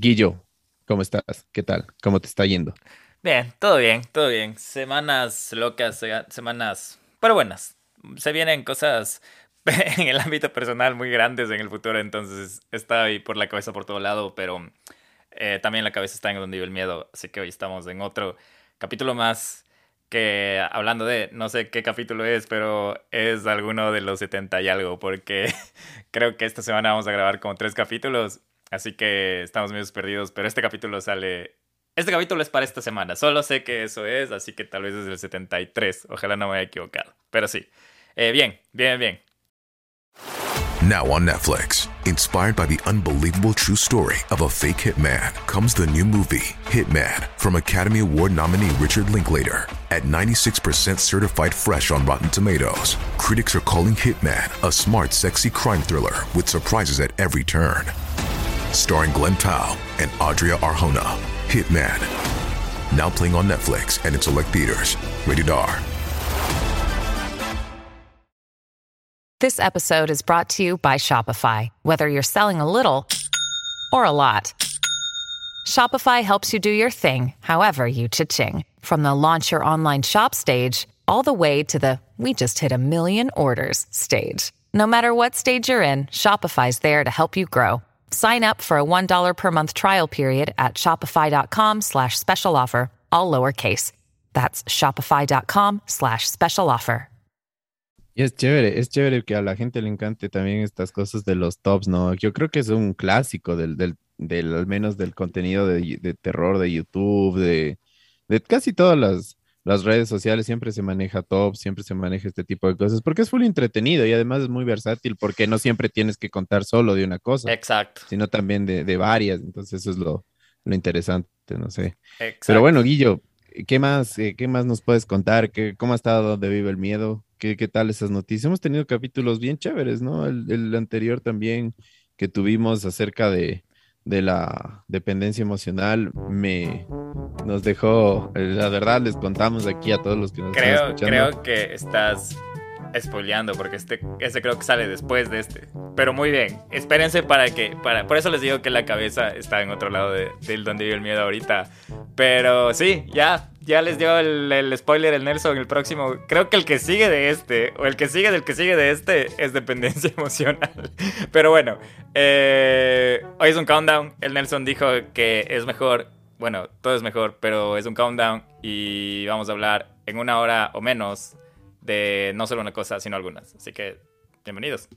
Guillo, ¿cómo estás? ¿Qué tal? ¿Cómo te está yendo? Bien, todo bien, todo bien. Semanas locas, semanas, pero buenas. Se vienen cosas en el ámbito personal muy grandes en el futuro, entonces está ahí por la cabeza por todo lado, pero eh, también la cabeza está en donde vive el miedo, así que hoy estamos en otro capítulo más que hablando de, no sé qué capítulo es, pero es alguno de los 70 y algo, porque creo que esta semana vamos a grabar como tres capítulos Así que estamos medio perdidos, pero este capítulo sale... Este capítulo es para esta semana, solo sé que eso es, así que tal vez es del 73, ojalá no me haya equivocado, pero sí. Eh, bien, bien, bien. Now on Netflix, inspired by the unbelievable true story of a fake hitman, comes the new movie, Hitman, from Academy Award nominee Richard Linklater. At 96% certified fresh on Rotten Tomatoes, critics are calling Hitman a smart, sexy crime thriller with surprises at every turn starring Glenn Powell and Adria Arjona. Hitman. Now playing on Netflix and in select theaters. Rated R. This episode is brought to you by Shopify. Whether you're selling a little or a lot, Shopify helps you do your thing, however you cha-ching. From the launch your online shop stage, all the way to the we just hit a million orders stage. No matter what stage you're in, Shopify's there to help you grow. Sign up for a $1 per month trial period at shopify.com slash special offer, all lowercase. That's shopify.com slash special offer. Y es chévere, es chévere que a la gente le encante también estas cosas de los tops, ¿no? Yo creo que es un clásico del, del, del al menos del contenido de, de terror de YouTube, de, de casi todas las las redes sociales siempre se maneja top, siempre se maneja este tipo de cosas, porque es full entretenido y además es muy versátil, porque no siempre tienes que contar solo de una cosa. Exacto. Sino también de, de varias, entonces eso es lo, lo interesante, no sé. Exacto. Pero bueno, Guillo, ¿qué más, eh, qué más nos puedes contar? ¿Qué, ¿Cómo ha estado donde vive el miedo? ¿Qué, ¿Qué tal esas noticias? Hemos tenido capítulos bien chéveres, ¿no? El, el anterior también que tuvimos acerca de, de la dependencia emocional me nos dejó, eh, la verdad les contamos aquí a todos los que nos creo, están escuchando. Creo que estás spoileando porque este, este creo que sale después de este. Pero muy bien, espérense para que, para, por eso les digo que la cabeza está en otro lado del de, donde vive el miedo ahorita. Pero sí, ya, ya les dio el, el, spoiler el Nelson, el próximo. Creo que el que sigue de este, o el que sigue del que sigue de este, es dependencia emocional. Pero bueno, eh, hoy es un countdown. El Nelson dijo que es mejor, bueno, todo es mejor, pero es un countdown y vamos a hablar en una hora o menos de no solo una cosa, sino algunas. Así que, bienvenidos.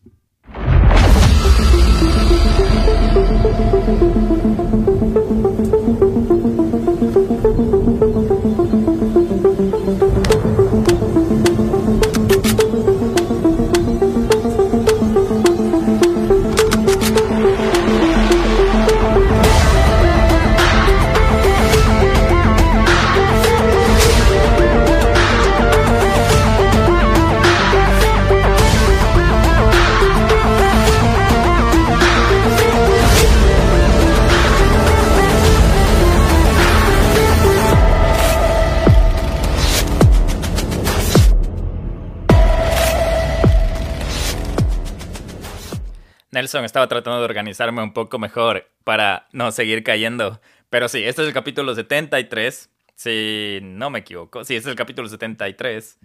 Nelson estaba tratando de organizarme un poco mejor para no seguir cayendo. Pero sí, este es el capítulo 73. Si no me equivoco. Sí, este es el capítulo 73.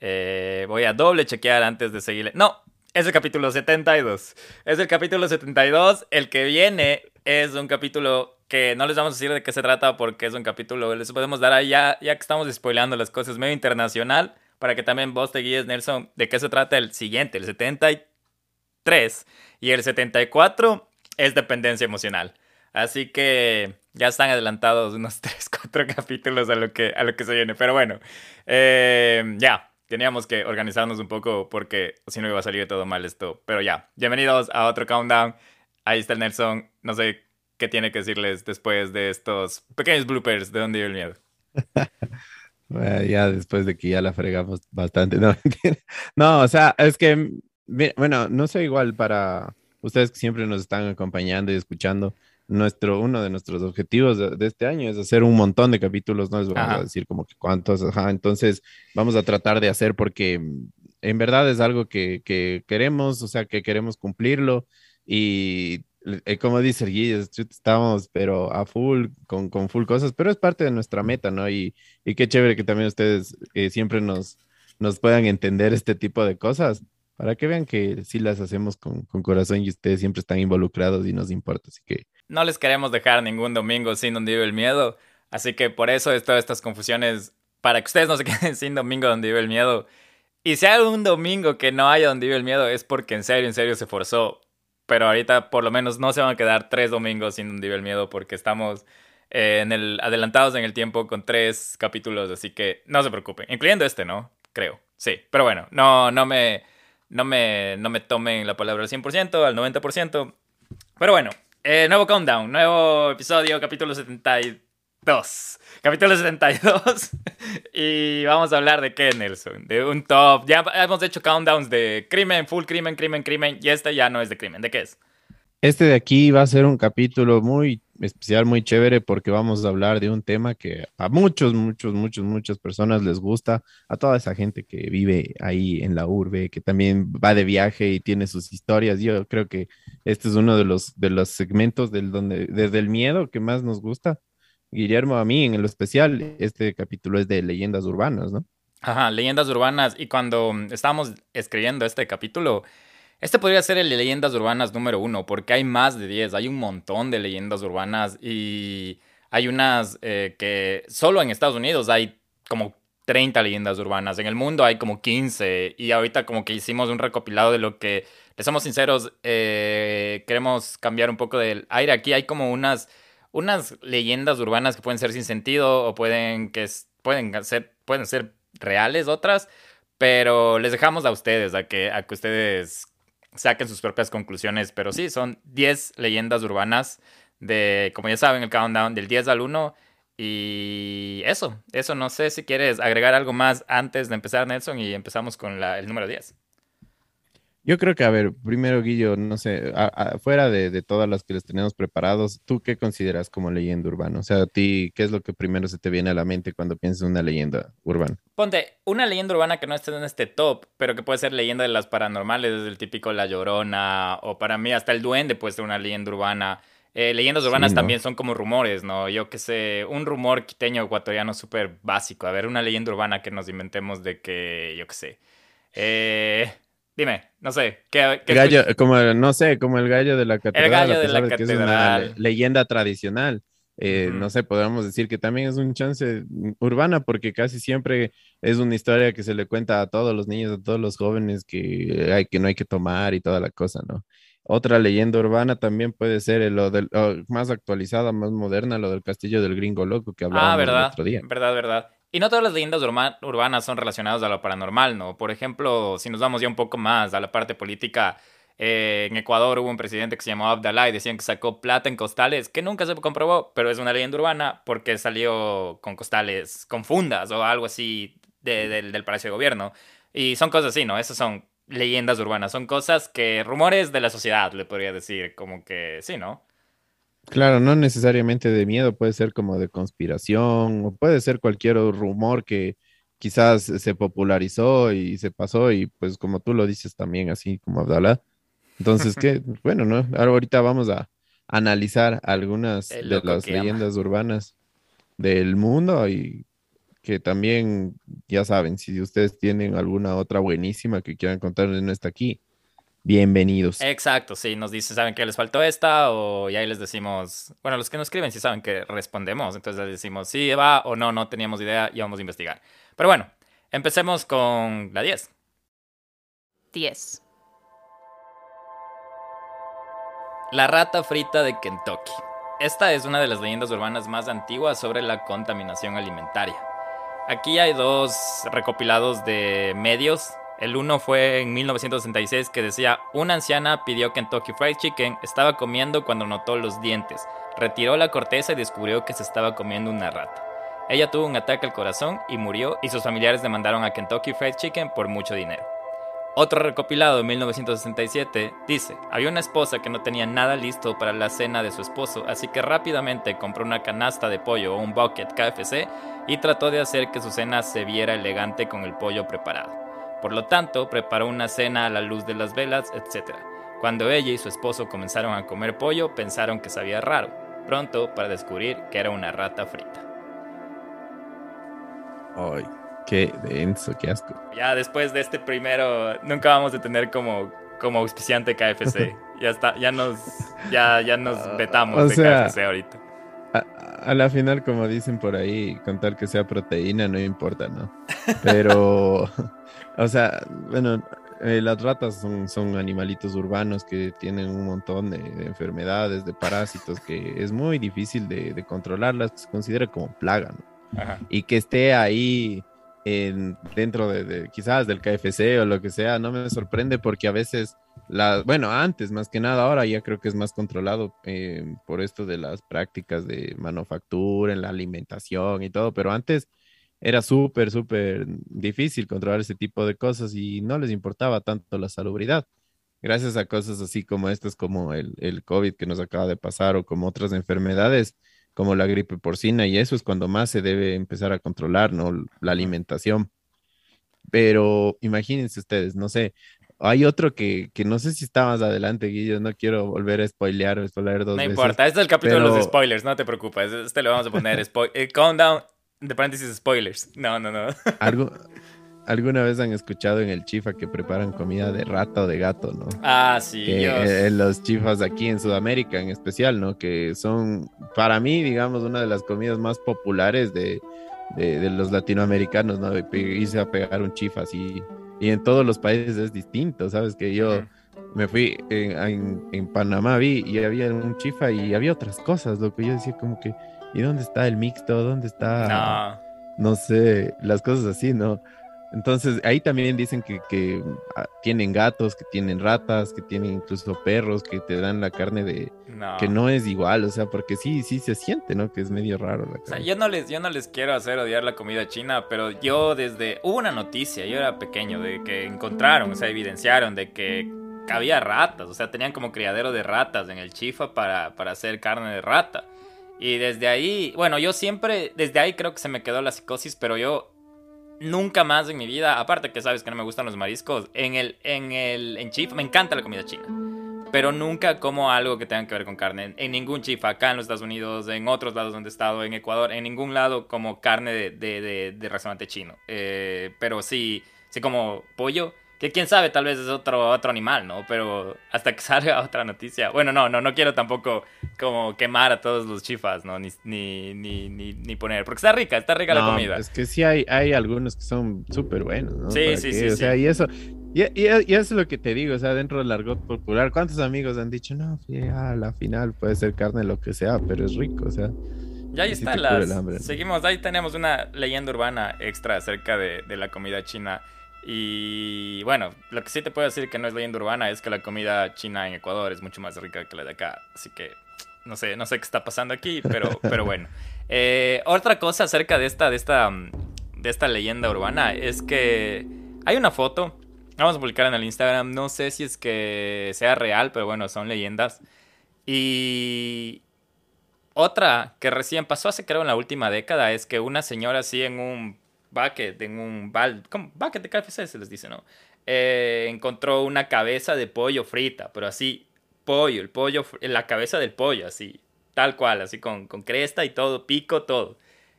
Eh, voy a doble chequear antes de seguirle. No, es el capítulo 72. Es el capítulo 72. El que viene es un capítulo que no les vamos a decir de qué se trata porque es un capítulo, les podemos dar ahí ya, que estamos spoileando las cosas, medio internacional, para que también vos te guíes, Nelson, de qué se trata el siguiente, el 73. Y el 74 es dependencia emocional. Así que ya están adelantados unos 3, 4 capítulos a lo que, a lo que se viene. Pero bueno, eh, ya, teníamos que organizarnos un poco porque si no iba a salir todo mal esto. Pero ya, bienvenidos a otro countdown. Ahí está el Nelson. No sé qué tiene que decirles después de estos pequeños bloopers de dónde iba el miedo. bueno, ya después de que ya la fregamos bastante. No, no o sea, es que bueno, no sé igual para ustedes que siempre nos están acompañando y escuchando. Nuestro, uno de nuestros objetivos de, de este año es hacer un montón de capítulos, no les vamos ajá. a decir como que cuántos, ajá. entonces vamos a tratar de hacer porque en verdad es algo que, que queremos, o sea, que queremos cumplirlo y eh, como dice Guillo, estamos, pero a full, con, con, full cosas, pero es parte de nuestra meta, ¿no? Y, y qué chévere que también ustedes eh, siempre nos, nos puedan entender este tipo de cosas, para que vean que sí las hacemos con, con corazón y ustedes siempre están involucrados y nos importa, así que... No les queremos dejar ningún domingo sin donde vive el miedo, así que por eso es todas estas confusiones, para que ustedes no se queden sin domingo donde vive el miedo. Y si hay un domingo que no haya donde vive el miedo, es porque en serio, en serio se forzó pero ahorita por lo menos no se van a quedar tres domingos sin hundir el miedo porque estamos eh, en el, adelantados en el tiempo con tres capítulos, así que no se preocupen, incluyendo este, ¿no? Creo, sí, pero bueno, no, no, me, no, me, no me tomen la palabra al 100%, al 90%, pero bueno, eh, nuevo countdown, nuevo episodio, capítulo 72. Capítulo 72. y vamos a hablar de qué, Nelson. De un top. Ya hemos hecho countdowns de crimen, full crimen, crimen, crimen. Y este ya no es de crimen. ¿De qué es? Este de aquí va a ser un capítulo muy especial, muy chévere, porque vamos a hablar de un tema que a muchos, muchos, muchos, muchas personas les gusta, a toda esa gente que vive ahí en la urbe, que también va de viaje y tiene sus historias. Yo creo que este es uno de los, de los segmentos del donde, desde el miedo que más nos gusta Guillermo, a mí en el especial, este capítulo es de leyendas urbanas, ¿no? Ajá, leyendas urbanas. Y cuando estábamos escribiendo este capítulo, este podría ser el de leyendas urbanas número uno, porque hay más de 10, hay un montón de leyendas urbanas y hay unas eh, que solo en Estados Unidos hay como 30 leyendas urbanas, en el mundo hay como 15 y ahorita como que hicimos un recopilado de lo que, les somos sinceros, eh, queremos cambiar un poco del aire. Aquí hay como unas unas leyendas urbanas que pueden ser sin sentido o pueden, que pueden, ser, pueden ser reales otras, pero les dejamos a ustedes, a que, a que ustedes saquen sus propias conclusiones. Pero sí, son 10 leyendas urbanas de, como ya saben, el countdown del 10 al 1. Y eso, eso no sé si quieres agregar algo más antes de empezar, Nelson, y empezamos con el número 10. Yo creo que, a ver, primero, Guillo, no sé, fuera de, todas las que les tenemos preparados, ¿tú qué consideras como leyenda urbana? O sea, a ti, ¿qué es lo que primero se te viene a la mente cuando piensas en una leyenda urbana? Ponte, una leyenda urbana que no esté en este top, pero que puede ser leyenda de las paranormales, desde el típico La Llorona, o para mí hasta el Duende puede ser una leyenda urbana. Eh, leyendas urbanas también son como rumores, ¿no? Yo qué sé, un rumor quiteño ecuatoriano súper básico. A ver, una leyenda urbana que nos inventemos de que, yo qué sé. Eh, Dime, no sé. ¿qué, gallo, como, no sé, como el gallo de la catedral. El gallo de la catedral. es una leyenda tradicional. Eh, no sé, podríamos decir que también es un chance urbana porque casi siempre es una historia que se le cuenta a todos los niños, a todos los jóvenes que, hay, que no hay que tomar y toda la cosa, ¿no? Otra leyenda urbana también puede ser lo del, más actualizada, más moderna, lo del castillo del gringo loco que hablábamos ah, ¿verdad? el otro día. Verdad, verdad. Y no todas las leyendas urbanas son relacionadas a lo paranormal, ¿no? Por ejemplo, si nos vamos ya un poco más a la parte política, eh, en Ecuador hubo un presidente que se llamó Abdalá y decían que sacó plata en costales, que nunca se comprobó, pero es una leyenda urbana porque salió con costales, con fundas o algo así del Palacio de Gobierno. Y son cosas así, ¿no? Esas son leyendas urbanas, son cosas que, rumores de la sociedad, le podría decir, como que sí, ¿no? Claro, no necesariamente de miedo, puede ser como de conspiración, o puede ser cualquier rumor que quizás se popularizó y se pasó, y pues como tú lo dices también, así como Abdalá. Entonces, que, bueno, ¿no? Ahorita vamos a analizar algunas de las leyendas urbanas del mundo y que también, ya saben, si ustedes tienen alguna otra buenísima que quieran contarles, no está aquí bienvenidos. Exacto, sí, nos dice, ¿saben que les faltó esta? O ya ahí les decimos, bueno, los que nos escriben sí saben que respondemos, entonces les decimos, sí, va o no, no teníamos idea y vamos a investigar. Pero bueno, empecemos con la 10. 10. La rata frita de Kentucky. Esta es una de las leyendas urbanas más antiguas sobre la contaminación alimentaria. Aquí hay dos recopilados de medios el uno fue en 1966 que decía, una anciana pidió Kentucky Fried Chicken, estaba comiendo cuando notó los dientes, retiró la corteza y descubrió que se estaba comiendo una rata. Ella tuvo un ataque al corazón y murió y sus familiares demandaron a Kentucky Fried Chicken por mucho dinero. Otro recopilado en 1967 dice, había una esposa que no tenía nada listo para la cena de su esposo, así que rápidamente compró una canasta de pollo o un bucket KFC y trató de hacer que su cena se viera elegante con el pollo preparado. Por lo tanto, preparó una cena a la luz de las velas, etc. Cuando ella y su esposo comenzaron a comer pollo, pensaron que sabía raro, pronto para descubrir que era una rata frita. Ay, qué denso, qué asco. Ya después de este primero, nunca vamos a tener como, como auspiciante KFC. ya está, ya nos, ya, ya nos ah, vetamos de KFC ahorita. A, la final, como dicen por ahí, con tal que sea proteína, no importa, ¿no? Pero, o sea, bueno, eh, las ratas son, son animalitos urbanos que tienen un montón de, enfermedades, de parásitos, que es muy difícil de, de controlarlas, se considera como plaga, ¿no? Y que esté ahí en, dentro de, quizás del KFC o lo que sea, no me sorprende porque a veces, la, bueno, antes más que nada, ahora ya creo que es más controlado eh, por esto de las prácticas de manufactura, en la alimentación y todo, pero antes era súper, súper difícil controlar ese tipo de cosas y no les importaba tanto la salubridad. Gracias a cosas así como estas, como el, el COVID que nos acaba de pasar o como otras enfermedades, como la gripe porcina, y eso es cuando más se debe empezar a controlar, ¿no? La alimentación. Pero imagínense ustedes, no sé, hay otro que, que no sé si está más adelante, Guillo, no quiero volver a spoilear, spoiler dos No importa, este es el capítulo de los spoilers, no te preocupes, este le vamos a poner eh, countdown de paréntesis spoilers. No, no, no. Algo, ¿Alguna vez han escuchado en el chifa que preparan comida de rata o de gato, no? Ah, sí. Que, los chifas aquí en Sudamérica en especial, ¿no? Que son, para mí, digamos, una de las comidas más populares de, los latinoamericanos, ¿no? Irse a pegar un chifa así. Y en todos los países es distinto, ¿sabes? Que yo me fui en, en, Panamá, vi y había un chifa y había otras cosas, lo que yo decía como que, ¿y dónde está el mixto? ¿Dónde está? No. no sé, las cosas así, ¿no? Entonces, ahí también dicen que, ah, tienen gatos, que tienen ratas, que tienen incluso perros, que te dan la carne de... Que no es igual, o sea, porque sí, sí se siente, ¿no? Que es medio raro la carne. O sea, yo no, les, yo no les quiero hacer odiar la comida china, pero yo desde... Hubo una noticia, yo era pequeño, de que encontraron, o sea, evidenciaron de que había ratas, o sea, tenían como criadero de ratas en el chifa para, para hacer carne de rata. Y desde ahí, bueno, yo siempre, desde ahí creo que se me quedó la psicosis, pero yo nunca más en mi vida, aparte que sabes que no me gustan los mariscos, en el en el en Chif me encanta la comida china. Pero nunca como algo que tenga que ver con carne. En, ningún chif, acá en los Estados Unidos, en otros lados donde he estado, en Ecuador, en ningún lado como carne de, de, de, restaurante chino. Eh, pero sí, sí como pollo que quién sabe, tal vez es otro, otro animal, ¿no? Pero hasta que salga otra noticia. Bueno, no, no, no quiero tampoco como quemar a todos los chifas, ¿no? Ni, ni, ni, ni, poner. Porque está rica, está rica la comida. Es que sí hay, hay algunos que son súper buenos, ¿no? Sí, sí, sí. O sea, y eso. Y, y, eso es lo que te digo, o sea, dentro del argot popular, ¿cuántos amigos han dicho, no, a la final puede ser carne, lo que sea, pero es rico, o sea. Ya ahí está, las... Seguimos, ahí tenemos una leyenda urbana extra acerca de, de la comida china. Y bueno, lo que sí te puedo decir que no es leyenda urbana es que la comida china en Ecuador es mucho más rica que la de acá. Así que no sé, no sé qué está pasando aquí, pero, pero bueno. Eh, otra cosa acerca de esta, de esta, de esta leyenda urbana es que hay una foto. Vamos a publicar en el Instagram. No sé si es que sea real, pero bueno, son leyendas. Y otra que recién pasó hace creo en la última década es que una señora así en un bucket, en un bal, ¿cómo? bucket de KFC se les dice, ¿no? Eh, encontró una cabeza de pollo frita, pero así, pollo, el pollo, la cabeza del pollo, así, tal cual, así con, con cresta y todo, pico, todo,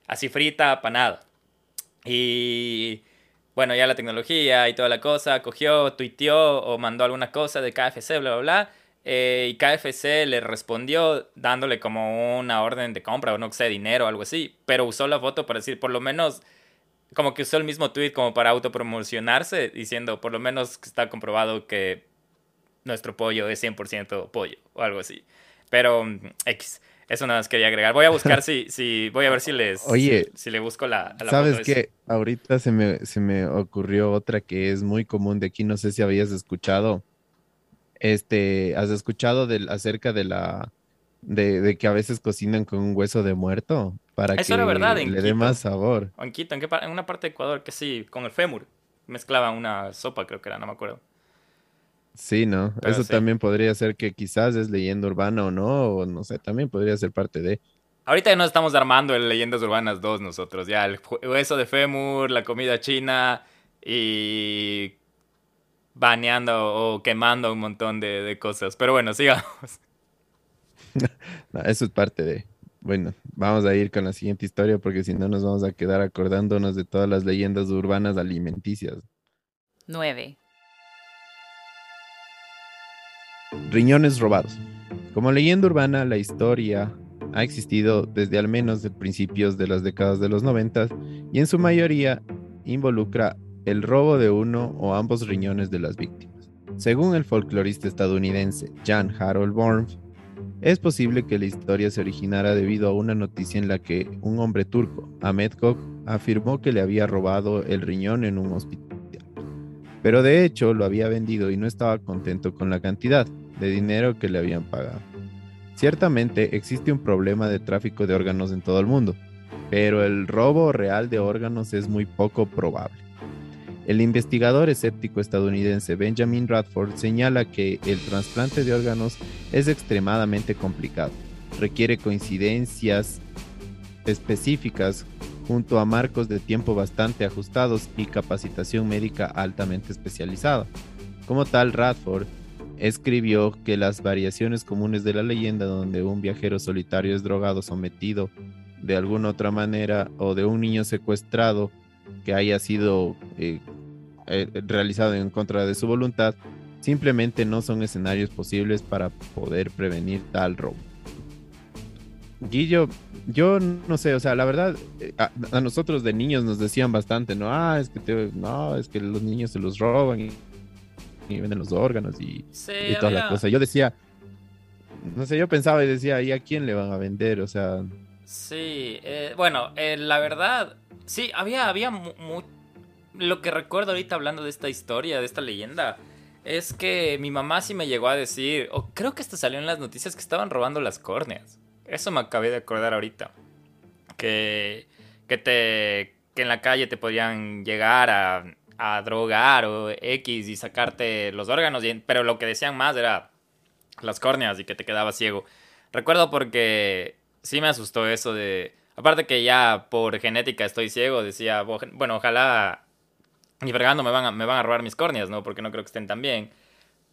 así frita, apanada. Y bueno, ya la tecnología y toda la cosa, cogió, tuiteó o mandó alguna cosa de KFC, bla, bla, bla. Eh, y KFC le respondió dándole como una orden de compra o no sé, dinero o algo así. Pero usó la foto para decir, por lo menos como que usó el mismo tweet como para autopromocionarse, diciendo por lo menos que está comprobado que nuestro pollo es 100% pollo o algo así. Pero mm, X, eso nada más quería agregar. Voy a buscar si, si voy a ver si les Oye, si, le busco la, ¿Sabes qué? Ahorita se me, se me ocurrió otra que es muy común de aquí, no sé si habías escuchado. Este, ¿has escuchado del, acerca de la de, de que a veces cocinan con un hueso de muerto? Para que verdad, le dé más sabor. en Quito, ¿en, en una parte de Ecuador que sí, con el fémur. Mezclaban una sopa, creo que era, no me acuerdo. Sí, ¿no? Eso también podría ser que quizás es leyenda urbana o no, o no sé, también podría ser parte de... Ahorita ya nos estamos armando en Leyendas Urbanas 2 nosotros, ya el hueso de fémur, la comida china y baneando o quemando un montón de, cosas. Pero bueno, sigamos. eso es parte de... Bueno, vamos a ir con la siguiente historia porque si no nos vamos a quedar acordándonos de todas las leyendas urbanas alimenticias. 9. Riñones robados. Como leyenda urbana, la historia ha existido desde al menos de principios de las décadas de los 90 y en su mayoría involucra el robo de uno o ambos riñones de las víctimas. Según el folclorista estadounidense Jan Harold Born, es posible que la historia se originara debido a una noticia en la que un hombre turco, Ahmed Kok, afirmó que le había robado el riñón en un hospital. Pero de hecho lo había vendido y no estaba contento con la cantidad de dinero que le habían pagado. Ciertamente existe un problema de tráfico de órganos en todo el mundo, pero el robo real de órganos es muy poco probable. El investigador escéptico estadounidense Benjamin Radford señala que el trasplante de órganos es extremadamente complicado, requiere coincidencias específicas junto a marcos de tiempo bastante ajustados y capacitación médica altamente especializada. Como tal, Radford escribió que las variaciones comunes de la leyenda donde un viajero solitario es drogado sometido de alguna otra manera o de un niño secuestrado que haya sido eh, eh, realizado en contra de su voluntad, simplemente no son escenarios posibles para poder prevenir tal robo. Guillo, yo no sé, o sea, la verdad, eh, a, nosotros de niños nos decían bastante, no, ah, es que no, es que los niños se los roban y y venden los órganos y, toda la cosa. Yo decía, no sé, yo pensaba y decía, ¿y a quién le van a vender? O sea... Sí, eh, bueno, eh, la verdad, sí, había, había lo que recuerdo ahorita hablando de esta historia, de esta leyenda, es que mi mamá sí me llegó a decir, o creo que esto salió en las noticias que estaban robando las córneas. Eso me acabé de acordar ahorita. Que, que te que en la calle te podían llegar a a drogar o X y sacarte los órganos, pero lo que decían más era las córneas y que te quedaba ciego. Recuerdo porque sí me asustó eso de... Aparte que ya por genética estoy ciego, decía, bueno, ojalá ni fregando me van, a, me van a robar mis córneas, ¿no? Porque no creo que estén tan bien.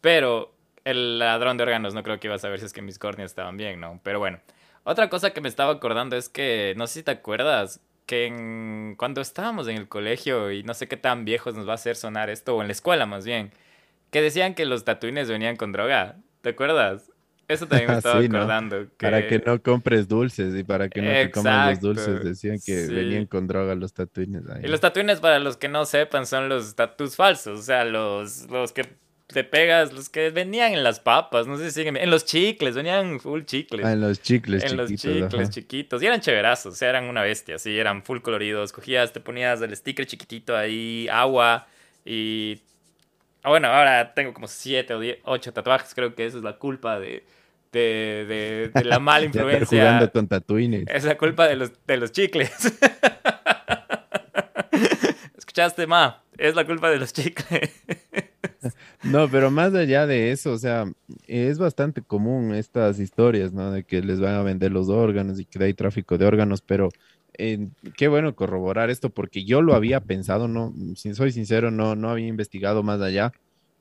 Pero el ladrón de órganos no creo que iba a saber si es que mis córneas estaban bien, ¿no? Pero bueno. Otra cosa que me estaba acordando es que, no sé si te acuerdas, que cuando estábamos en el colegio, y no sé qué tan viejos nos va a hacer sonar esto, o en la escuela más bien, que decían que los tatuines venían con droga. ¿Te acuerdas? Eso también me estaba acordando. Para que no compres dulces y para que no te coman los dulces. Decían que venían con droga los tatuines. Y los tatuines, para los que no sepan, son los tatus falsos. O sea, los, los que te pegas, los que venían en las papas, no sé si siguen, en los chicles, venían full chicles. Ah, en los chicles En los chicles chiquitos. Y eran chéverazos, o sea, eran una bestia, sí, eran full coloridos. Cogías, te ponías el sticker chiquitito ahí, agua y... Ah, bueno, ahora tengo como siete o ocho tatuajes, creo que esa es la culpa de... De, de, la mala influencia. jugando con tatuines. Es la culpa de los, de los chicles. ¿Escuchaste, ma? Es la culpa de los chicles. No, pero más allá de eso, o sea, es bastante común estas historias, ¿no? De que les van a vender los órganos y que hay tráfico de órganos, pero eh, qué bueno corroborar esto porque yo lo había pensado, no, si soy sincero, no, no había investigado más allá,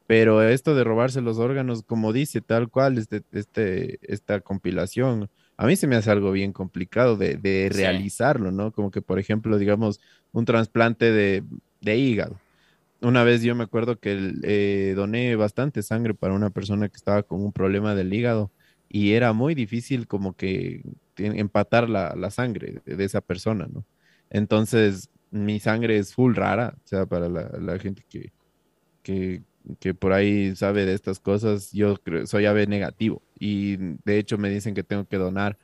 pero esto de robarse los órganos, como dice tal cual este, este, esta compilación, a mí se me hace algo bien complicado de, realizarlo, ¿no? Como que, por ejemplo, digamos, un trasplante de, de hígado una vez yo me acuerdo que eh, doné bastante sangre para una persona que estaba con un problema del hígado y era muy difícil como que empatar la, sangre de, esa persona, ¿no? Entonces, mi sangre es full rara, o sea, para la, gente que, que, por ahí sabe de estas cosas, yo soy AB negativo y de hecho me dicen que tengo que donar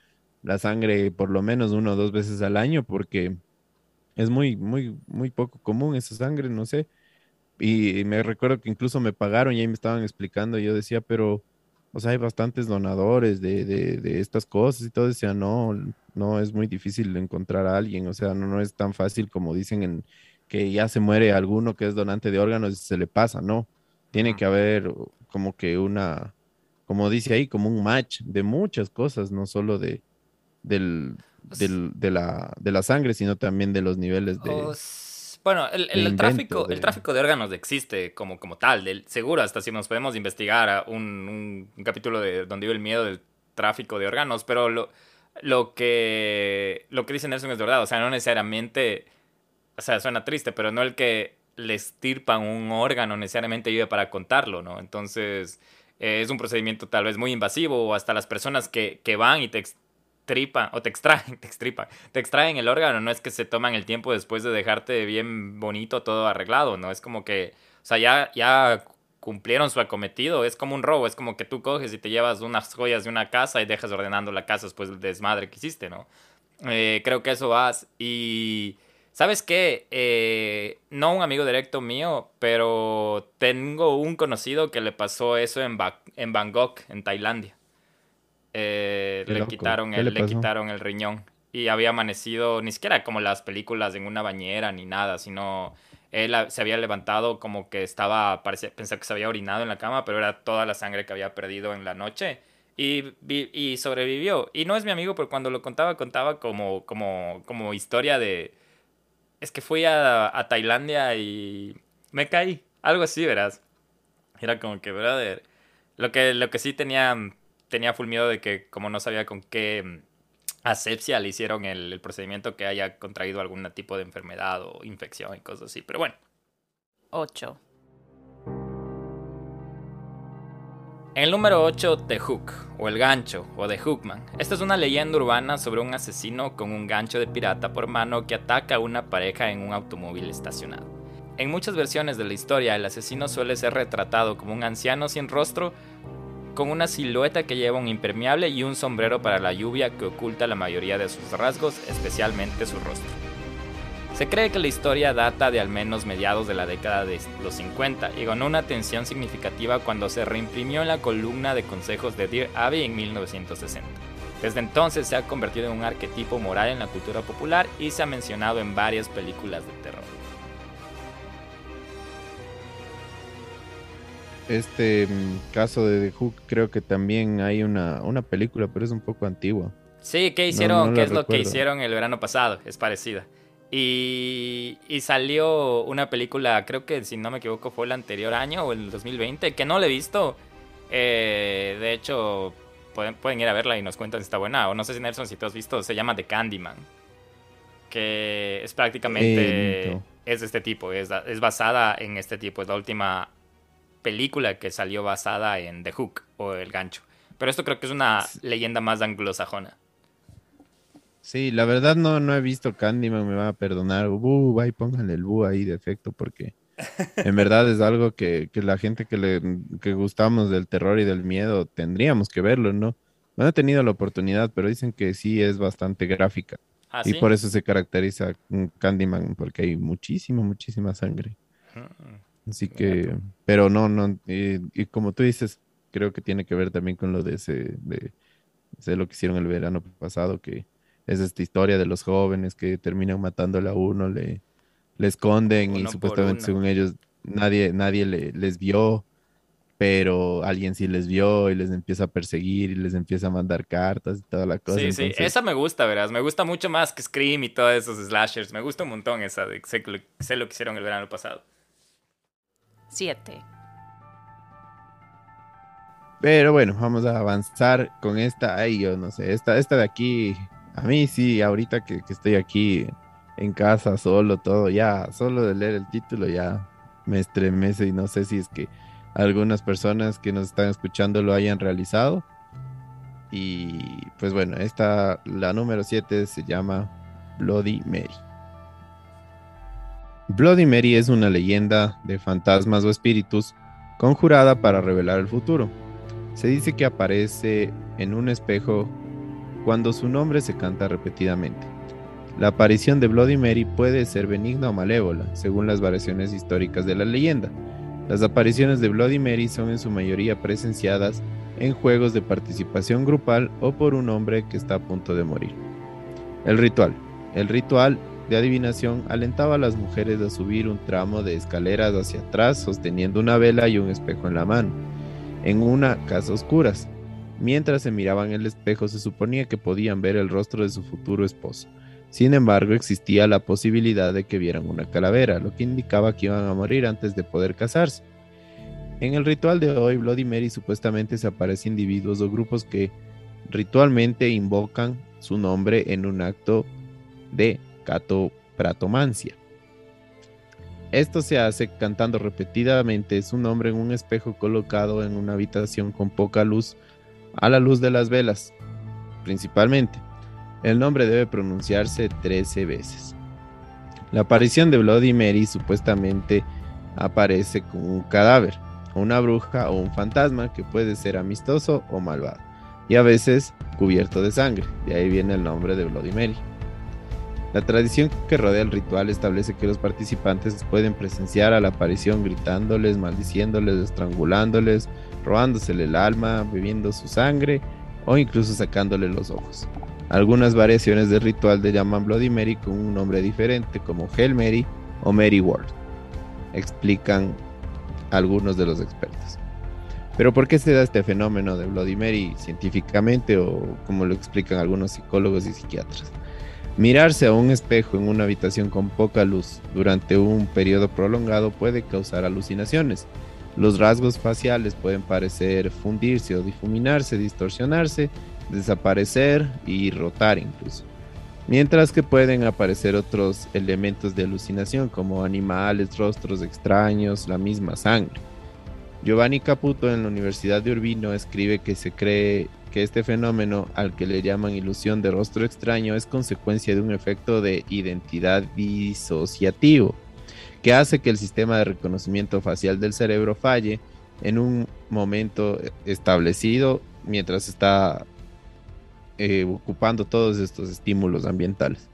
la sangre por lo menos uno o dos veces al año porque es muy, muy, muy poco común esa sangre, no sé. Y me recuerdo que incluso me pagaron y ahí me estaban explicando. Y yo decía, pero, o sea, hay bastantes donadores de, de, estas cosas y todo. Decía, no, no es muy difícil encontrar a alguien. O sea, no, no es tan fácil como dicen en que ya se muere alguno que es donante de órganos y se le pasa. No, tiene que haber como que una, como dice ahí, como un match de muchas cosas, no solo de, del, del, de, la, de la sangre, sino también de los niveles de Bueno, el, tráfico, el tráfico de órganos existe como, como tal, seguro, hasta si nos podemos investigar un, un, capítulo de donde vive el miedo del tráfico de órganos, pero lo, lo, que, lo que dice Nelson es verdad, o sea, no necesariamente, o sea, suena triste, pero no el que le estirpan un órgano necesariamente ayuda para contarlo, ¿no? Entonces, eh, es un procedimiento tal vez muy invasivo o hasta las personas que, que van y te extripan o te extraen, te extripan, te extraen el órgano, no es que se toman el tiempo después de dejarte bien bonito todo arreglado, ¿no? Es como que, o sea, ya, ya cumplieron su acometido, es como un robo, es como que tú coges y te llevas unas joyas de una casa y dejas ordenando la casa después del desmadre que hiciste, ¿no? Eh, creo que eso vas y ¿Sabes qué? Eh, no un amigo directo mío, pero tengo un conocido que le pasó eso en, en Bangkok, en Tailandia. Eh, le, quitaron el, le, quitaron el riñón y había amanecido, ni siquiera como las películas en una bañera ni nada, sino él se había levantado como que estaba, parecía, pensaba que se había orinado en la cama, pero era toda la sangre que había perdido en la noche. Y, y sobrevivió. Y no es mi amigo, pero cuando lo contaba, contaba como, como, como historia de, es que fui a, Tailandia y me caí. Algo así, verás. Era como que, brother. Lo que, lo que sí tenía, tenía full miedo de que, como no sabía con qué mm, asepsia le hicieron el, el procedimiento, que haya contraído algún tipo de enfermedad o infección y cosas así. Pero bueno. 8. El número 8, The Hook, o El Gancho, o The Hookman. Esta es una leyenda urbana sobre un asesino con un gancho de pirata por mano que ataca a una pareja en un automóvil estacionado. En muchas versiones de la historia, el asesino suele ser retratado como un anciano sin rostro, con una silueta que lleva un impermeable y un sombrero para la lluvia que oculta la mayoría de sus rasgos, especialmente su rostro. Se cree que la historia data de al menos mediados de la década de los 50 y ganó una atención significativa cuando se reimprimió en la columna de consejos de Dear Abby en 1960. Desde entonces se ha convertido en un arquetipo moral en la cultura popular y se ha mencionado en varias películas de terror. Este mm, caso de The Hook creo que también hay una, una película, pero es un poco antigua. Sí, ¿qué hicieron? ¿Qué es lo que hicieron el verano pasado? Es parecida. Y, salió una película, creo que si no me equivoco fue el anterior año o el 2020, que no la he visto. Eh, de hecho, pueden, ir a verla y nos cuentan si está buena. O no sé si Nelson, si tú has visto, se llama The Candyman. Que es prácticamente... Es de este tipo, es, es basada en este tipo. Es la última película que salió basada en The Hook o El Gancho. Pero esto creo que es una leyenda más anglosajona. Sí, la verdad no, no he visto Candyman, me va a perdonar. Uh, ahí pónganle el bu ahí de efecto porque en verdad es algo que, la gente que le que gustamos del terror y del miedo tendríamos que verlo, ¿no? No he tenido la oportunidad, pero dicen que sí es bastante gráfica. ¿Ah, y por eso se caracteriza Candyman, porque hay muchísima, muchísima sangre. Así que, pero no, no, y, como tú dices, creo que tiene que ver también con lo de ese, de, de lo que hicieron el verano pasado, que es esta historia de los jóvenes que terminan matándole a uno, le, le esconden y supuestamente según ellos nadie, nadie le, les vio, pero alguien sí les vio y les empieza a perseguir y les empieza a mandar cartas y toda la cosa. Sí, sí, esa me gusta, verás, me gusta mucho más que Scream y todos esos slashers, me gusta un montón esa de sé, sé lo que hicieron el verano pasado. 7. Pero bueno, vamos a avanzar con esta, ay, yo no sé, esta, esta de aquí a mí sí, ahorita que, estoy aquí en casa solo, todo, ya, solo de leer el título ya me estremece y no sé si es que algunas personas que nos están escuchando lo hayan realizado. Y pues bueno, esta, la número 7 se llama Bloody Mary. Bloody Mary es una leyenda de fantasmas o espíritus conjurada para revelar el futuro. Se dice que aparece en un espejo cuando su nombre se canta repetidamente. La aparición de Bloody Mary puede ser benigna o malévola, según las variaciones históricas de la leyenda. Las apariciones de Bloody Mary son en su mayoría presenciadas en juegos de participación grupal o por un hombre que está a punto de morir. El ritual. El ritual de adivinación alentaba a las mujeres a subir un tramo de escaleras hacia atrás sosteniendo una vela y un espejo en la mano, en una casa oscuras. Mientras se miraban en el espejo se suponía que podían ver el rostro de su futuro esposo. Sin embargo, existía la posibilidad de que vieran una calavera, lo que indicaba que iban a morir antes de poder casarse. En el ritual de hoy, Bloody Mary supuestamente se aparece individuos o grupos que ritualmente invocan su nombre en un acto de catopratomancia. Esto se hace cantando repetidamente su nombre en un espejo colocado en una habitación con poca luz, a la luz de las velas, principalmente. El nombre debe pronunciarse 13 veces. La aparición de Bloody Mary supuestamente aparece con un cadáver, una bruja o un fantasma que puede ser amistoso o malvado, y a veces cubierto de sangre, de ahí viene el nombre de Bloody Mary. La tradición que rodea el ritual establece que los participantes pueden presenciar a la aparición gritándoles, maldiciéndoles, estrangulándoles, robándosele el alma, bebiendo su sangre o incluso sacándole los ojos. Algunas variaciones del ritual de llaman Bloody Mary con un nombre diferente como Hail Mary o Mary Ward. Explican algunos de los expertos. Pero ¿por qué se da este fenómeno de Bloody Mary científicamente o como lo explican algunos psicólogos y psiquiatras? Mirarse a un espejo en una habitación con poca luz durante un periodo prolongado puede causar alucinaciones. Los rasgos faciales pueden parecer fundirse o difuminarse, distorsionarse, desaparecer y rotar incluso. Mientras que pueden aparecer otros elementos de alucinación como animales, rostros extraños, la misma sangre. Giovanni Caputo en la Universidad de Urbino escribe que se cree que este fenómeno, al que le llaman ilusión de rostro extraño, es consecuencia de un efecto de identidad disociativo, que hace que el sistema de reconocimiento facial del cerebro falle en un momento establecido mientras está eh, ocupando todos estos estímulos ambientales.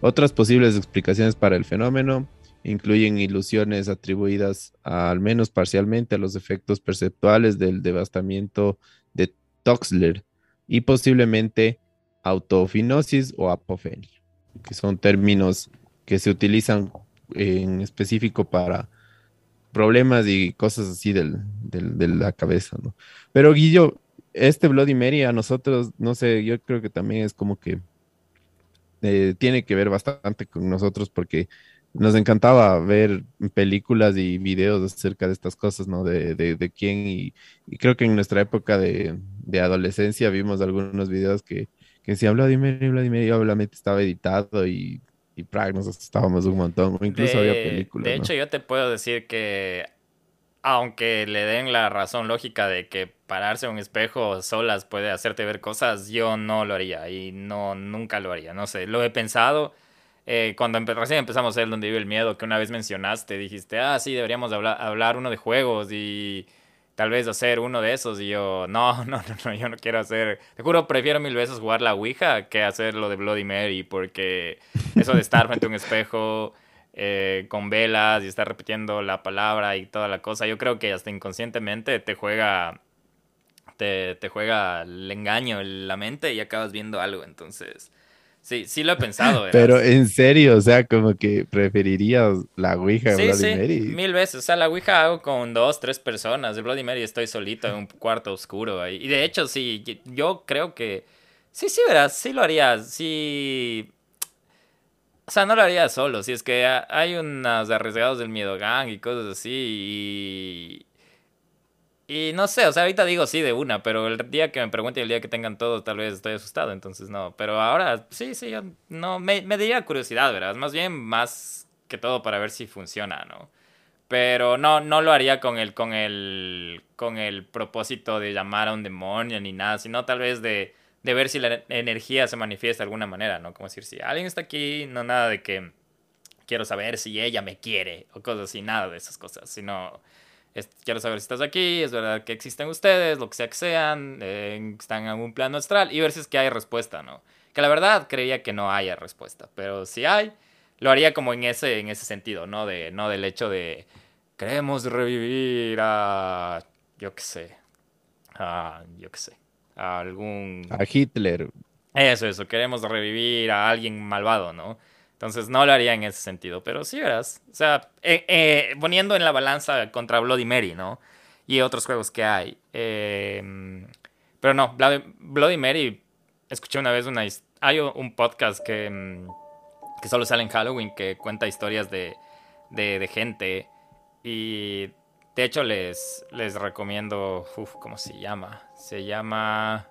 Otras posibles explicaciones para el fenómeno incluyen ilusiones atribuidas al menos parcialmente a los efectos perceptuales del devastamiento de Toxler y posiblemente autofinosis o apofenia, que son términos que se utilizan en específico para problemas y cosas así del, de la cabeza, ¿no? Pero Guillo, este Bloody Mary a nosotros, no sé, yo creo que también es como que eh, tiene que ver bastante con nosotros porque nos encantaba ver películas y videos acerca de estas cosas, ¿no? De, de, quién y, creo que en nuestra época de, adolescencia vimos algunos videos que, que decían Vladimir, Vladimir, y obviamente estaba editado y, y nos asustábamos un montón, incluso había películas. De hecho, yo te puedo decir que aunque le den la razón lógica de que pararse un espejo solas puede hacerte ver cosas, yo no lo haría y no, nunca lo haría, no sé, lo he pensado eh, cuando recién empezamos a ver Donde vive el miedo, que una vez mencionaste, dijiste, ah, sí, deberíamos hablar, hablar uno de juegos y tal vez hacer uno de esos. Y yo, no, no, no, no, yo no quiero hacer. Te juro, prefiero mil veces jugar la Ouija que hacer lo de Bloody Mary, porque eso de estar frente a un espejo eh, con velas y estar repitiendo la palabra y toda la cosa, yo creo que hasta inconscientemente te juega. Te, te juega el engaño en la mente y acabas viendo algo. Entonces, Sí, sí lo he pensado. Pero en serio, o sea, como que preferirías la Ouija sí, Bloody Mary. Mil veces. O sea, la Ouija hago con dos, tres personas. De Bloody Mary estoy solito en un cuarto oscuro ahí. Y de hecho, sí, yo creo que. Sí, sí, verás, sí lo haría. Sí. O sea, no lo haría solo. Si es que hay unos arriesgados del miedo gang y cosas así. Y. Y no sé, o sea, ahorita digo sí de una, pero el día que me pregunte el día que tengan todo, tal vez estoy asustado, entonces no. Pero ahora sí, sí, yo no, me, me diría curiosidad, ¿verdad? Más bien, más que todo para ver si funciona, ¿no? Pero no, no lo haría con el, con el, con el propósito de llamar a un demonio ni nada, sino tal vez de, de ver si la energía se manifiesta de alguna manera, ¿no? Como decir, si alguien está aquí, no nada de que quiero saber si ella me quiere o cosas así, nada de esas cosas, sino quiero saber si estás aquí, es verdad que existen ustedes, lo que sea que sean, eh, están en algún plano astral y ver si es que hay respuesta, ¿no? Que la verdad creía que no haya respuesta, pero si hay, lo haría como en ese, en ese sentido, ¿no? De, no del hecho de queremos revivir a, yo qué sé, a, yo qué sé, a algún... A Hitler. Eso, eso, queremos revivir a alguien malvado, ¿no? Entonces no lo haría en ese sentido, pero sí verás. O sea, eh, eh, poniendo en la balanza contra Bloody Mary, ¿no? Y otros juegos que hay. Em, pero no, Bloody Mary, escuché una vez una... Hay un podcast que, em, que solo sale en Halloween, que cuenta historias de, de, gente. Y de hecho les, les recomiendo, uf, ¿cómo se llama? Se llama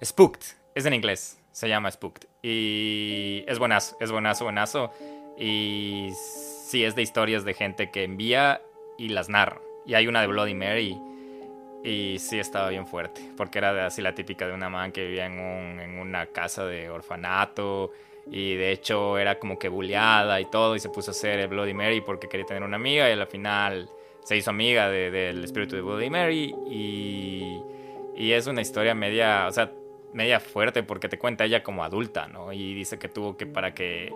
Spooked, es en inglés, se llama Spooked. Y es buenazo, es buenazo, buenazo. Y sí, es de historias de gente que envía y las narra. Y hay una de Bloody Mary. Y sí estaba bien fuerte, porque era así la típica de una man que vivía en, en una casa de orfanato y de hecho era como que bulleada y todo y se puso a hacer Bloody Mary porque quería tener una amiga y al final se hizo amiga del espíritu de Bloody Mary y, y es una historia media, o sea, media fuerte porque te cuenta ella como adulta, ¿no? Y dice que tuvo que para que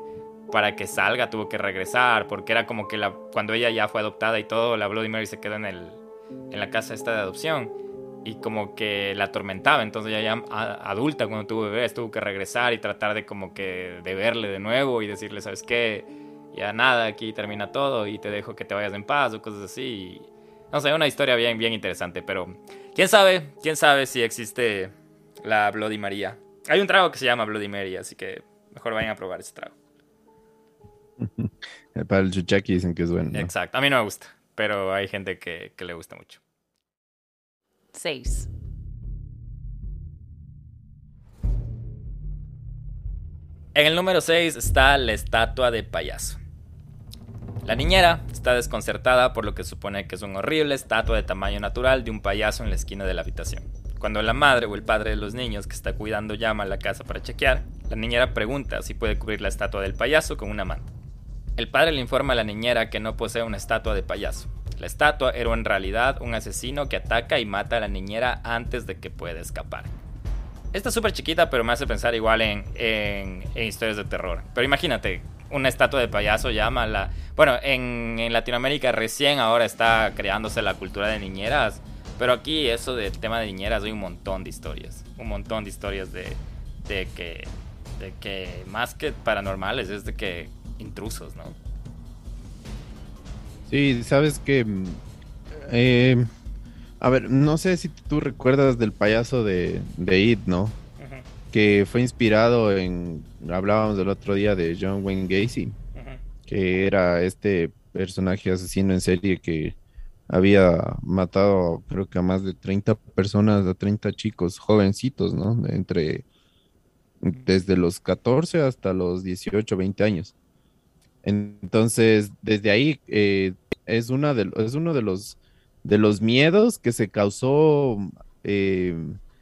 para que salga tuvo que regresar porque era como que la, cuando ella ya fue adoptada y todo, la Bloody Mary se quedó en el en la casa esta de adopción y como que la atormentaba. Entonces ya, ya adulta cuando tuvo bebés tuvo que regresar y tratar de como que de verle de nuevo y decirle, ¿sabes qué? Ya nada, aquí termina todo y te dejo que te vayas en paz o cosas así. No sé, una historia bien, bien interesante, pero quién sabe, quién sabe si existe la Bloody María. Hay un trago que se llama Bloody Mary, así que mejor vayan a probar ese trago. Para el chuchaki dicen que es bueno. Exacto, a mí no me gusta, pero hay gente que le gusta mucho. 6. En el número 6 está la estatua de payaso. La niñera está desconcertada por lo que supone que es una horrible estatua de tamaño natural de un payaso en la esquina de la habitación. Cuando la madre o el padre de los niños que está cuidando llama a la casa para chequear, la niñera pregunta si puede cubrir la estatua del payaso con una manta. El padre le informa a la niñera que no posee una estatua de payaso, la estatua era en realidad un asesino que ataca y mata a la niñera antes de que pueda escapar. Esta es súper chiquita, pero me hace pensar igual en, historias de terror. Pero imagínate, una estatua de payaso llama la... Bueno, en, Latinoamérica recién ahora está creándose la cultura de niñeras. Pero aquí eso del tema de niñeras hay un montón de historias. Un montón de historias de, de, que, de que más que paranormales es de que intrusos, ¿no? Sí, sabes que. Eh, a ver, no sé si tú recuerdas del payaso de, de It, ¿no? Que fue inspirado en. Hablábamos del otro día de John Wayne Gacy, que era este personaje asesino en serie que había matado, creo que a más de 30 personas, a 30 chicos jovencitos, ¿no? Entre. Desde los 14 hasta los 18, 20 años. Entonces, desde ahí eh, es, una de, es uno de los, de los miedos que se causó eh,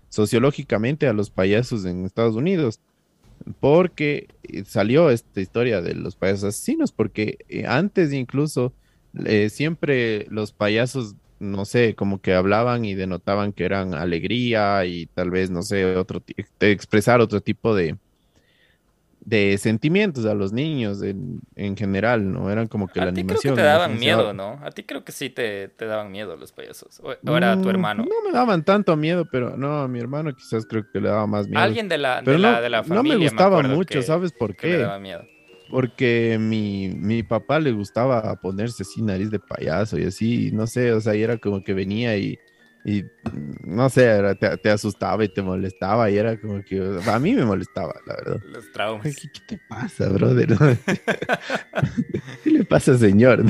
sociológicamente a los payasos en Estados Unidos, porque eh, salió esta historia de los payasos asesinos, porque antes incluso siempre los payasos, no sé, como que hablaban y denotaban que eran alegría y tal vez, no sé, otro, expresar otro tipo de, de sentimientos a los niños en, en general, ¿no? Eran como que la animación. Creo que te daban miedo, ¿no? A ti creo que sí te, te daban miedo los payasos. O, era tu mm, hermano. No me daban tanto miedo, pero no, a mi hermano quizás creo que le daba más miedo. Alguien de la, de, la, de la familia. No me gustaba mucho, ¿sabes por qué? le daba miedo. Porque mi, mi papá le gustaba ponerse así nariz de payaso y así, no sé, o sea, y era como que venía y y no sé, te, asustaba y te molestaba y era como que a mí me molestaba, la verdad. Los traumas. ¿Qué, te pasa, brother? ¿Qué le pasa, señor?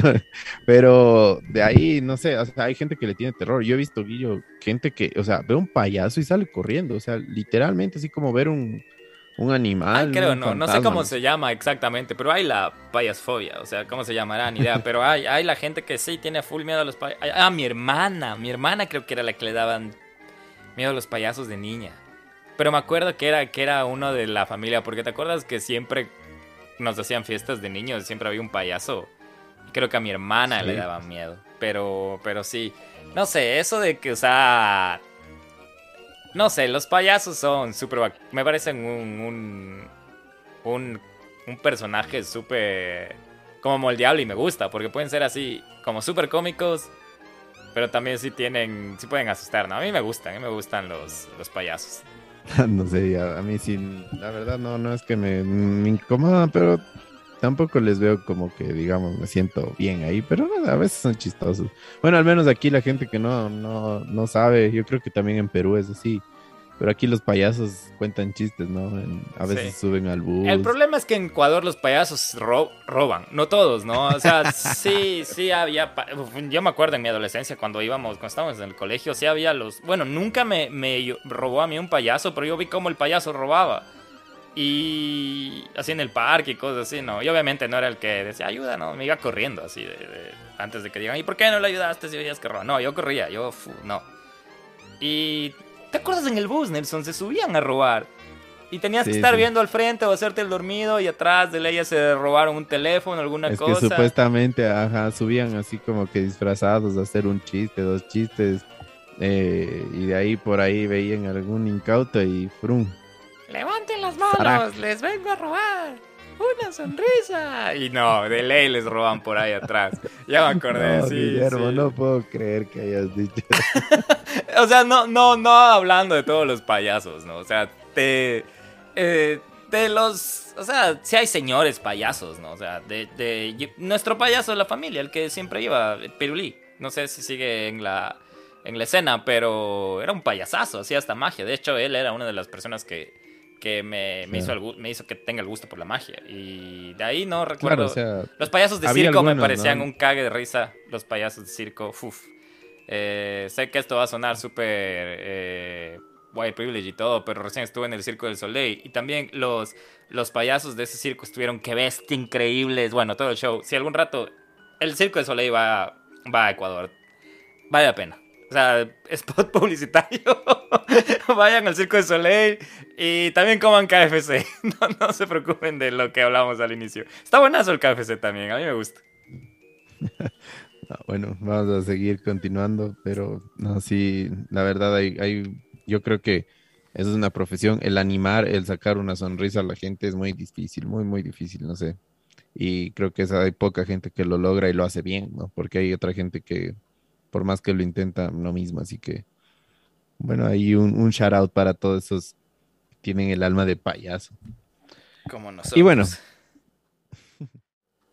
Pero de ahí, no sé, o sea, hay gente que le tiene terror. Yo he visto, Guillo, gente que, o sea, ve un payaso y sale corriendo, o sea, literalmente así como ver un, un animal. creo, no, no sé cómo se llama exactamente, pero hay la payasfobia, o sea, cómo se llamará, ni idea, pero hay, hay la gente que sí tiene full miedo a los payasos. Ah, mi hermana, mi hermana creo que era la que le daban miedo a los payasos de niña. Pero me acuerdo que era, que era uno de la familia, porque te acuerdas que siempre nos hacían fiestas de niños, siempre había un payaso. Creo que a mi hermana le daba miedo, pero, pero sí. No sé, eso de que, o sea, no sé, los payasos son súper... Me parecen un, un, un, personaje súper... Como moldeable y me gusta, porque pueden ser así, como súper cómicos, pero también sí tienen, sí pueden asustar, ¿no? A mí me gustan, a mí me gustan los, los payasos. no sé, a, mí sí, la verdad no, no es que me, me incomoda, pero tampoco les veo como que, digamos, me siento bien ahí, pero a veces son chistosos. Bueno, al menos aquí la gente que no, no, no sabe, yo creo que también en Perú es así. Pero aquí los payasos cuentan chistes, ¿no? a veces suben al bus. El problema es que en Ecuador los payasos roban, no todos, ¿no? O sea, sí, sí había... Yo me acuerdo en mi adolescencia cuando íbamos, cuando estábamos en el colegio, sí había los... Bueno, nunca me, me robó a mí un payaso, pero yo vi cómo el payaso robaba. Y así en el parque y cosas así, ¿no? Y obviamente no era el que decía, ayuda, no, me iba corriendo así, de, antes de que digan, ¿y por qué no le ayudaste si veías que robaba? No, yo corría, yo, no. Y ¿Te acuerdas en el bus, Nelson? Se subían a robar. Y tenías que estar viendo al frente o hacerte el dormido y atrás de ella se robaron un teléfono, alguna cosa. Que supuestamente, ajá, subían así como que disfrazados a hacer un chiste, dos chistes. Eh, y de ahí por ahí veían algún incauto y frum. Levanten las manos, les vengo a robar una sonrisa. Y no, de ley les roban por ahí atrás. Ya me acordé, no, Guillermo, no puedo creer que hayas dicho. o sea, no, no, no hablando de todos los payasos, ¿no? O sea, te. Eh, de los. O sea, si hay señores payasos, ¿no? O sea, de, de, nuestro payaso de la familia, el que siempre lleva, Pirulí. No sé si sigue en la, en la escena, pero era un payasazo, hacía hasta magia. De hecho, él era una de las personas que que me, me, hizo me hizo que tenga el gusto por la magia. Y de ahí no recuerdo. los payasos de circo me parecían un cague de risa. Los payasos de circo, uff. Eh, sé que esto va a sonar súper eh, white privilege y todo, pero recién estuve en el Circo del Soleil. Y también los, los payasos de ese circo estuvieron que bestia increíbles. Bueno, todo el show. Si algún rato el Circo del Soleil va, va a Ecuador, vale la pena. O sea, spot publicitario. Vayan al Circo de Soleil y también coman KFC. No, se preocupen de lo que hablábamos al inicio. Está buenazo el KFC también, a mí me gusta. bueno, vamos a seguir continuando, pero no, sí, la verdad hay, yo creo que eso es una profesión. El animar, el sacar una sonrisa a la gente es muy difícil, muy, muy difícil, no sé. Y creo que hay poca gente que lo logra y lo hace bien, ¿no? Porque hay otra gente que por más que lo intenta, lo mismo. Así que, bueno, hay un, un shout out para todos esos que tienen el alma de payaso. Como nosotros. Y bueno.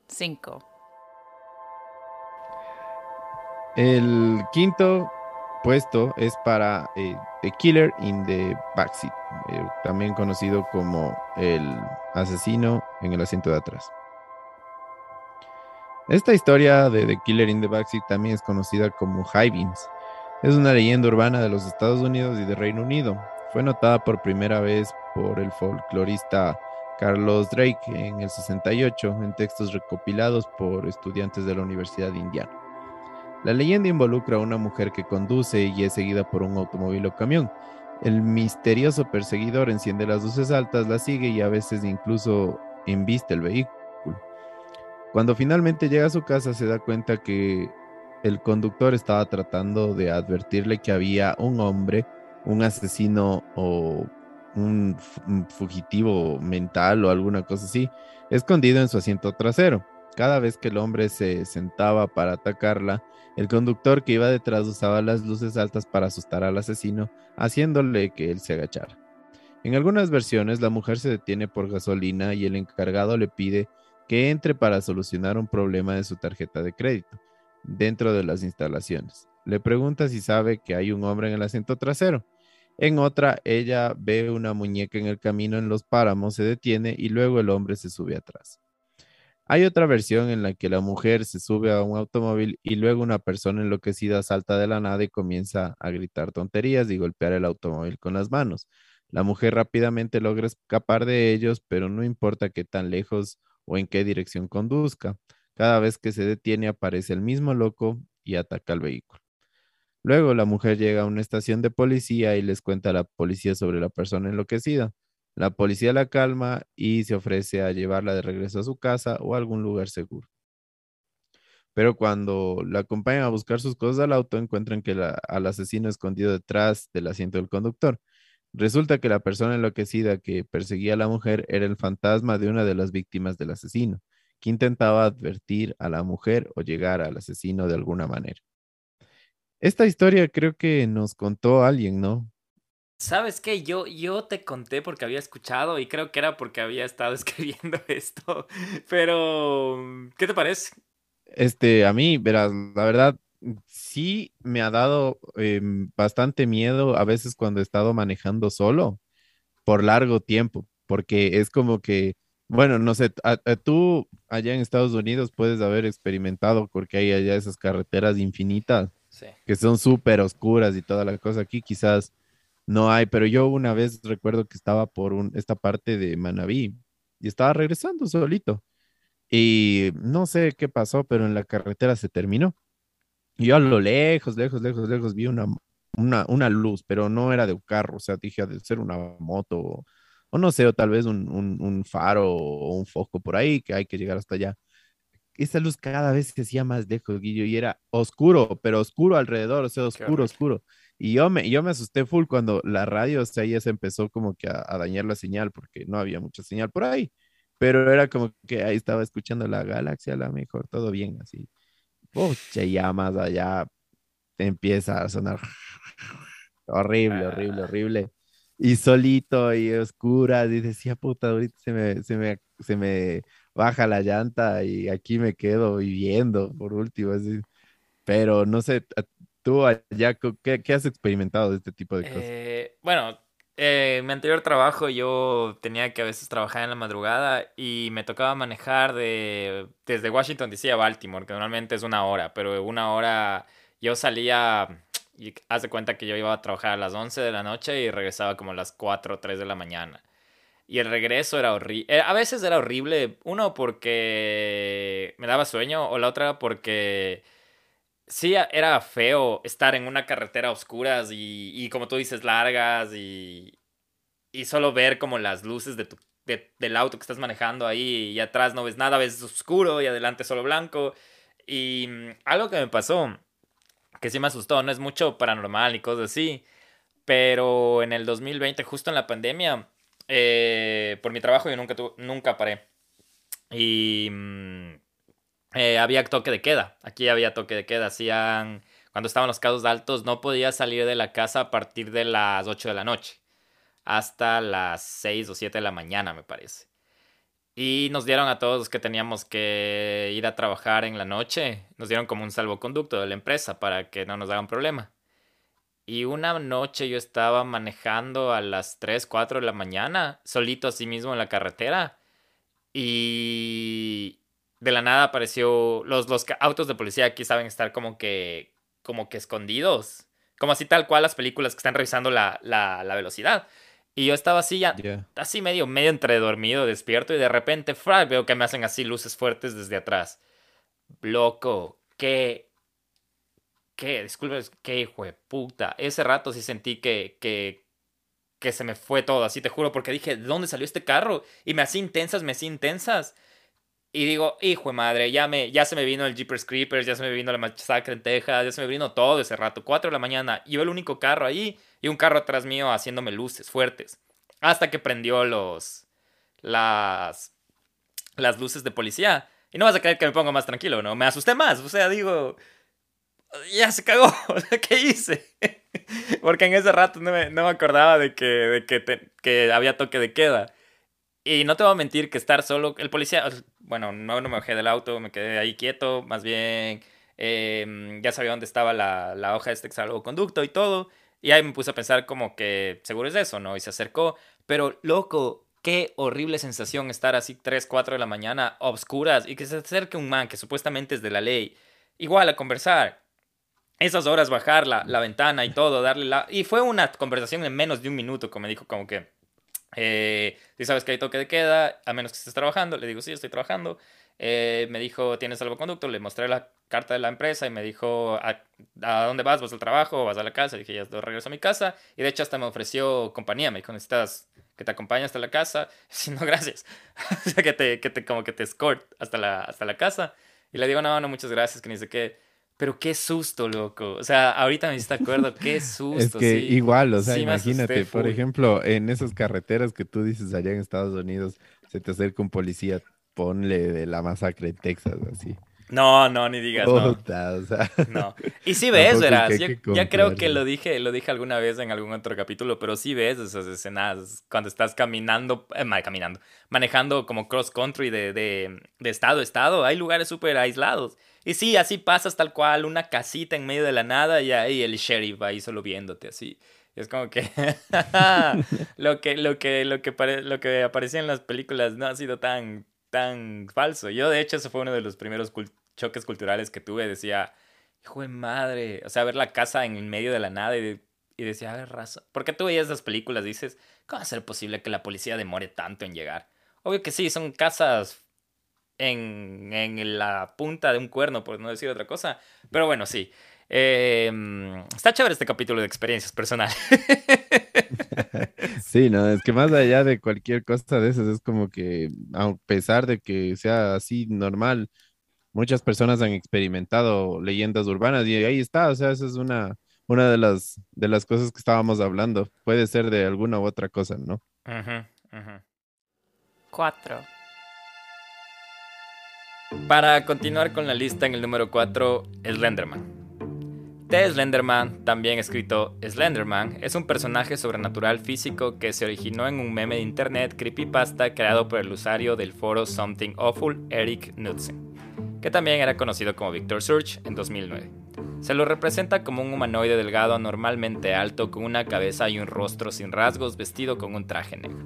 Cinco. El quinto puesto es para eh, The Killer in the Backseat, eh, también conocido como el asesino en el asiento de atrás. Esta historia de The Killer in the Backseat también es conocida como Beams. Es una leyenda urbana de los Estados Unidos y de Reino Unido. Fue notada por primera vez por el folclorista Carlos Drake en el 68 en textos recopilados por estudiantes de la Universidad de Indiana. La leyenda involucra a una mujer que conduce y es seguida por un automóvil o camión. El misterioso perseguidor enciende las luces altas, la sigue y a veces incluso embiste el vehículo. Cuando finalmente llega a su casa se da cuenta que el conductor estaba tratando de advertirle que había un hombre, un asesino o un, fugitivo mental o alguna cosa así, escondido en su asiento trasero. Cada vez que el hombre se sentaba para atacarla, el conductor que iba detrás usaba las luces altas para asustar al asesino, haciéndole que él se agachara. En algunas versiones, la mujer se detiene por gasolina y el encargado le pide que entre para solucionar un problema de su tarjeta de crédito dentro de las instalaciones. Le pregunta si sabe que hay un hombre en el asiento trasero. En otra, ella ve una muñeca en el camino en los páramos, se detiene y luego el hombre se sube atrás. Hay otra versión en la que la mujer se sube a un automóvil y luego una persona enloquecida salta de la nada y comienza a gritar tonterías y golpear el automóvil con las manos. La mujer rápidamente logra escapar de ellos, pero no importa qué tan lejos o en qué dirección conduzca. Cada vez que se detiene aparece el mismo loco y ataca al vehículo. Luego la mujer llega a una estación de policía y les cuenta a la policía sobre la persona enloquecida. La policía la calma y se ofrece a llevarla de regreso a su casa o a algún lugar seguro. Pero cuando la acompañan a buscar sus cosas al auto, encuentran que al asesino escondido detrás del asiento del conductor. Resulta que la persona enloquecida que perseguía a la mujer era el fantasma de una de las víctimas del asesino, que intentaba advertir a la mujer o llegar al asesino de alguna manera. Esta historia creo que nos contó alguien, ¿no? ¿Sabes qué? Yo, yo te conté porque había escuchado y creo que era porque había estado escribiendo esto. Pero, ¿qué te parece? Este, a mí, verás, la verdad, sí me ha dado em, bastante miedo a veces cuando he estado manejando solo por largo tiempo, porque es como que, bueno, no sé, tú allá en Estados Unidos puedes haber experimentado porque hay allá esas carreteras infinitas que son súper oscuras y toda la cosa. Aquí quizás no hay, pero yo una vez recuerdo que estaba por un, esta parte de Manabí y estaba regresando solito. Y no sé qué pasó, pero en la carretera se terminó. Y yo a lo lejos, lejos, lejos, lejos vi una, una, una luz, pero no era de un carro, o sea, dije, de ser una moto, o, no sé, o tal vez un, un, un, faro o un foco por ahí, que hay que llegar hasta allá. Esa luz cada vez se hacía más lejos, Guillo, y era oscuro, pero oscuro alrededor, o sea, oscuro, oscuro. Y yo me, yo me asusté full cuando la radio, o sea, ya se empezó como que a, a dañar la señal, porque no había mucha señal por ahí pero era como que ahí estaba escuchando la galaxia, a lo mejor todo bien, así. Pucha, ya más allá empieza a sonar horrible, horrible, ah. horrible. Y solito y oscura, y decía, puta, ahorita se me, se me, se me baja la llanta y aquí me quedo viviendo, por último, así. Pero no sé, tú allá, ¿qué, qué has experimentado de este tipo de cosas? Eh, bueno, eh, mi anterior trabajo yo tenía que a veces trabajar en la madrugada y me tocaba manejar de, desde Washington DC a Baltimore, que normalmente es una hora, pero una hora yo salía y haz de cuenta que yo iba a trabajar a las 11 de la noche y regresaba como a las 4 o 3 de la mañana. Y el regreso era horrible. Eh, a veces era horrible, uno porque me daba sueño o la otra porque sí era feo estar en una carretera a oscuras y, y como tú dices, largas y, y solo ver como las luces de tu, del auto que estás manejando ahí y atrás no ves nada, ves oscuro y adelante solo blanco. Y mm, algo que me pasó, que sí me asustó, no es mucho paranormal ni cosas así, pero en el 2020, justo en la pandemia, eh, por mi trabajo yo nunca, nunca paré. Y mm, eh, había toque de queda. Aquí había toque de queda. Hacían, cuando estaban los casos altos, no podía salir de la casa a partir de las 8 de la noche. Hasta las 6 o 7 de la mañana, me parece. Y nos dieron a todos los que teníamos que ir a trabajar en la noche, nos dieron como un salvoconducto de la empresa para que no nos hagan problema. Y una noche yo estaba manejando a las 3, 4 de la mañana, solito así mismo en la carretera. Y de la nada apareció. Los, los autos de policía aquí saben estar como que. como que escondidos. Como así tal cual las películas que están revisando la, la, la velocidad. Y yo estaba así ya, así medio, medio entre dormido, despierto, y de repente, fra, veo que me hacen así luces fuertes desde atrás. Loco, qué. qué, disculpe, qué hijo de puta. Ese rato sí sentí que, que, que se me fue todo, así te juro, porque dije, ¿de dónde salió este carro? Y me hacía intensas, me hacía intensas. Y digo, hijo de madre, ya, me, ya se me vino el Jeepers Creepers, ya se me vino la masacre en Texas, ya se me vino todo ese rato. 4 de la mañana, yo el único carro ahí y un carro atrás mío haciéndome luces fuertes. Hasta que prendió los. las. las luces de policía. Y no vas a creer que me pongo más tranquilo, ¿no? Me asusté más. O sea, digo. Ya se cagó. ¿Qué hice? Porque en ese rato no me, no me acordaba de que, de que, que había toque de queda. Y no te voy a mentir que estar solo, el policía, bueno, no, me bajé del auto, me quedé ahí quieto, más bien em, ya sabía dónde estaba la, la hoja de este salvoconducto y todo. Y ahí me puse a pensar como que seguro es eso, ¿no? Y se acercó. Pero loco, qué horrible sensación estar así 3, 4 de la mañana, obscuras, y que se acerque un man que supuestamente es de la ley. Igual a conversar. Esas horas bajar la, la ventana y todo, darle la... Y fue una conversación en menos de un minuto, como me dijo como que eh, si sabes que hay toque de queda, a menos que estés trabajando, le digo, sí, estoy trabajando. Eh, me dijo, ¿tienes salvoconducto? Le mostré la carta de la empresa y me dijo, ¿a, dónde vas? ¿Vas al trabajo vas a la casa? dije, ya regreso a mi casa. Y de hecho hasta me ofreció compañía. Me dijo, ¿necesitas que te acompañe hasta la casa? Si no, gracias. o sea, que te, que te, como que te escort hasta la, hasta la casa. Y le digo, no, no, muchas gracias, que ni sé qué. Pero qué susto, loco. O sea, ahorita me hiciste acuerdo, qué susto. Es que igual, o sea, imagínate, por ejemplo, en esas carreteras que tú dices allá en Estados Unidos, se te acerca un policía, ponle de la masacre en Texas, así. No, no, ni digas, no. no. Y sí ves, verás. ya creo que lo dije, lo dije alguna vez en algún otro capítulo, pero sí ves esas escenas cuando estás caminando, eh, caminando, manejando como cross country de, de, de estado a estado. Hay lugares súper aislados. Y sí, así pasas tal cual, una casita en medio de la nada y ahí el sheriff ahí solo viéndote así. es como que lo que lo que lo que lo que aparecía en las películas no ha sido tan tan falso. Yo de hecho ese fue uno de los primeros choques culturales que tuve, decía, hijo de madre, o sea, ver la casa en medio de la nada y, y decía, a raza, ¿por qué tú veías esas películas? Dices, ¿cómo va a ser posible que la policía demore tanto en llegar? Obvio que sí, son casas en, en la punta de un cuerno, por no decir otra cosa. Pero bueno, sí. Em, está chévere este capítulo de experiencias personales. Sí, no, es que más allá de cualquier cosa de esas, es como que a pesar de que sea así normal, muchas personas han experimentado leyendas urbanas y ahí está, o sea, esa es una, una de las, de las cosas que estábamos hablando. Puede ser de alguna u otra cosa, ¿no? Cuatro. Para continuar con la lista en el número 4, Slenderman. T. Slenderman, también escrito Slenderman, es un personaje sobrenatural físico que se originó en un meme de internet creepypasta creado por el usuario del foro Something Awful, Eric Knudsen, que también era conocido como Victor Surge en 2009. Se lo representa como un humanoide delgado normalmente alto con una cabeza y un rostro sin rasgos vestido con un traje negro.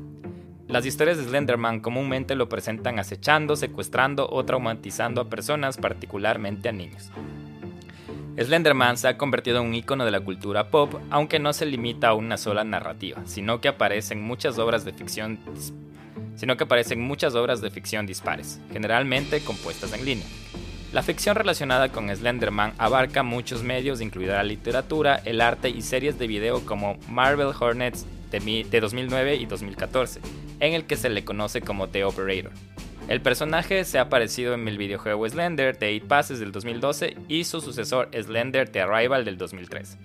Las historias de Slenderman comúnmente lo presentan acechando, secuestrando o traumatizando a personas, particularmente a niños. Slenderman se ha convertido en un icono de la cultura pop, aunque no se limita a una sola narrativa, sino que aparece en muchas obras de ficción sino que aparecen muchas obras de ficción dispares, generalmente compuestas en línea. La ficción relacionada con Slenderman abarca muchos medios, incluida la literatura, el arte y series de video como Marvel Hornets de 2009 y 2014, en el que se le conoce como The Operator. El personaje se ha aparecido en el videojuego Slender de 8 Passes del 2012 y su sucesor Slender The Arrival del 2003,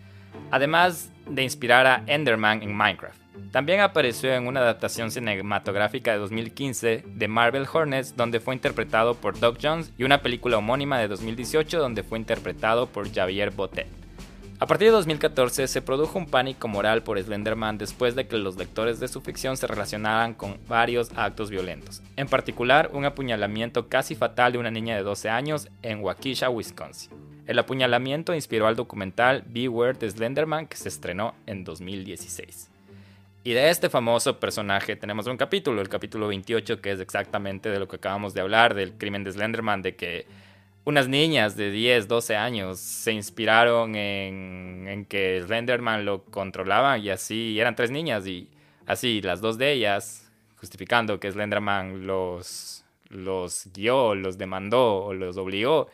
además de inspirar a Enderman en Minecraft. También apareció en una adaptación cinematográfica de 2015 de Marvel Hornets donde fue interpretado por Doug Jones y una película homónima de 2018 donde fue interpretado por Javier Botet. A partir de 2014 se produjo un pánico moral por Slenderman después de que los lectores de su ficción se relacionaran con varios actos violentos, en particular un apuñalamiento casi fatal de una niña de 12 años en Waukesha, Wisconsin. El apuñalamiento inspiró al documental Beware de Slenderman que se estrenó en 2016. Y de este famoso personaje tenemos un capítulo, el capítulo 28, que es exactamente de lo que acabamos de hablar, del crimen de Slenderman, de que unas niñas de 10, 12 años se inspiraron en, que Slenderman lo controlaba y así eran tres niñas y así las dos de ellas, justificando que Slenderman los, los guió, los demandó o los obligó,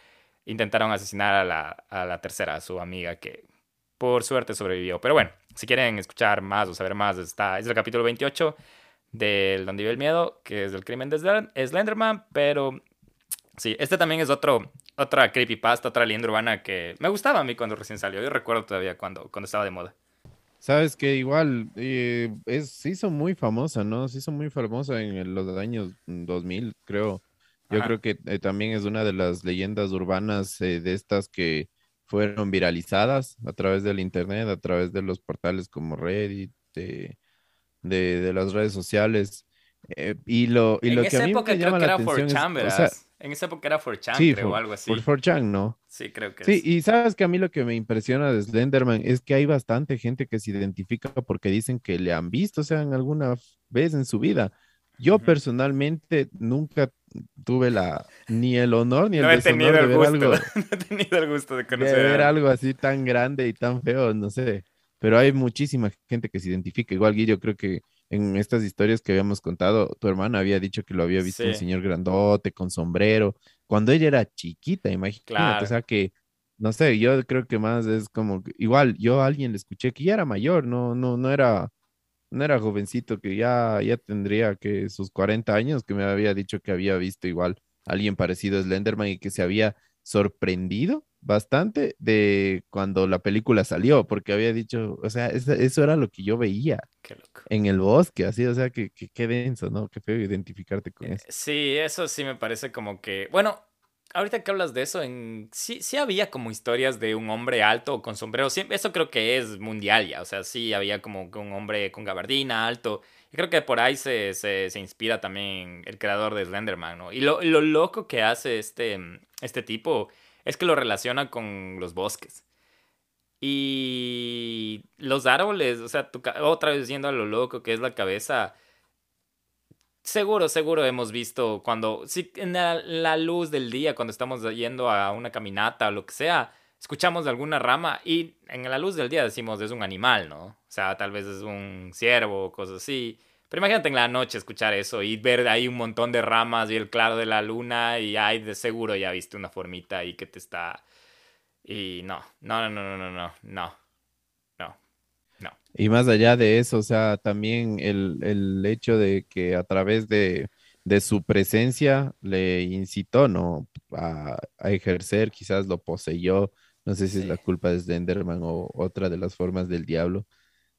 intentaron asesinar a la, a la tercera, a su amiga que por suerte sobrevivió. Pero bueno, si quieren escuchar más o saber más, está, es el capítulo 28 del Donde vive el miedo, que es el crimen de Slenderman, pero Sí, este también es otro, otra creepypasta, otra leyenda urbana que me gustaba a mí cuando recién salió. Yo recuerdo todavía cuando, cuando estaba de moda. Sabes que igual eh, es, se hizo muy famosa, ¿no? Se hizo muy famosa en los años 2000, creo. Yo creo que eh, también es una de las leyendas urbanas eh, de estas que fueron viralizadas a través del internet, a través de los portales como Reddit, de, de, las redes sociales. y lo, y lo que a mí me llama la atención es, en esa época era 4chan, sí, creo, o algo así. Por 4chan, ¿no? Sí, creo que sí. y sabes que a mí lo que me impresiona de Slenderman es que hay bastante gente que se identifica porque dicen que le han visto, o sea, en alguna vez en su vida. Yo personalmente nunca tuve la ni el honor ni el deshonor de ver algo. no he tenido el gusto de conocer. De ver algo así tan grande y tan feo, no sé. Pero hay muchísima gente que se identifica. Igual, Guillo, creo que en estas historias que habíamos contado, tu hermana había dicho que lo había visto un señor grandote con sombrero, cuando ella era chiquita, imagínate, o sea que, no sé, yo creo que más es como, igual, yo a alguien le escuché que ya era mayor, no, no, no era, no era jovencito, que ya, ya tendría que sus 40 años, que me había dicho que había visto igual alguien parecido a Slenderman y que se había sorprendido bastante de cuando la película salió, porque había dicho, o sea, eso, era lo que yo veía en el bosque, así, o sea, que, qué denso, ¿no? Qué feo identificarte con eh, eso. Sí, eso sí me parece como que, bueno, ahorita que hablas de eso, en, sí, sí había como historias de un hombre alto con sombrero. eso creo que es mundial ya. O sea, sí había como un hombre con gabardina alto. Y creo que por ahí se, se, se inspira también el creador de Slenderman, ¿no? Y lo, lo, loco que hace este, este tipo es que lo relaciona con los bosques. Y los árboles, o sea, otra vez yendo a lo loco que es la cabeza Seguro, seguro hemos visto cuando, sí, en la, luz del día, cuando estamos yendo a una caminata o lo que sea, escuchamos de alguna rama y en la luz del día decimos es un animal, ¿no? O sea, tal vez es un ciervo o cosas así. Pero imagínate en la noche escuchar eso y ver ahí un montón de ramas y el claro de la luna y ay, de seguro ya viste una formita ahí que te está... Y no, no, no, no, no, no, no. Y más allá de eso, o sea, también el, hecho de que a través de, su presencia le incitó, ¿no? A, ejercer, quizás lo poseyó, no sé si es la culpa de Slenderman o otra de las formas del diablo,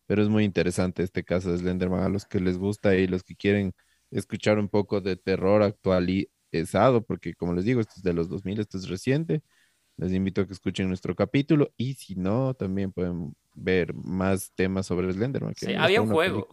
pero es muy interesante este caso de Slenderman a los que les gusta y los que quieren escuchar un poco de terror actualizado, porque como les digo, esto es de los 2000, esto es reciente, les invito a que escuchen nuestro capítulo y si no, también pueden ver más temas sobre Slenderman. sí, había un juego.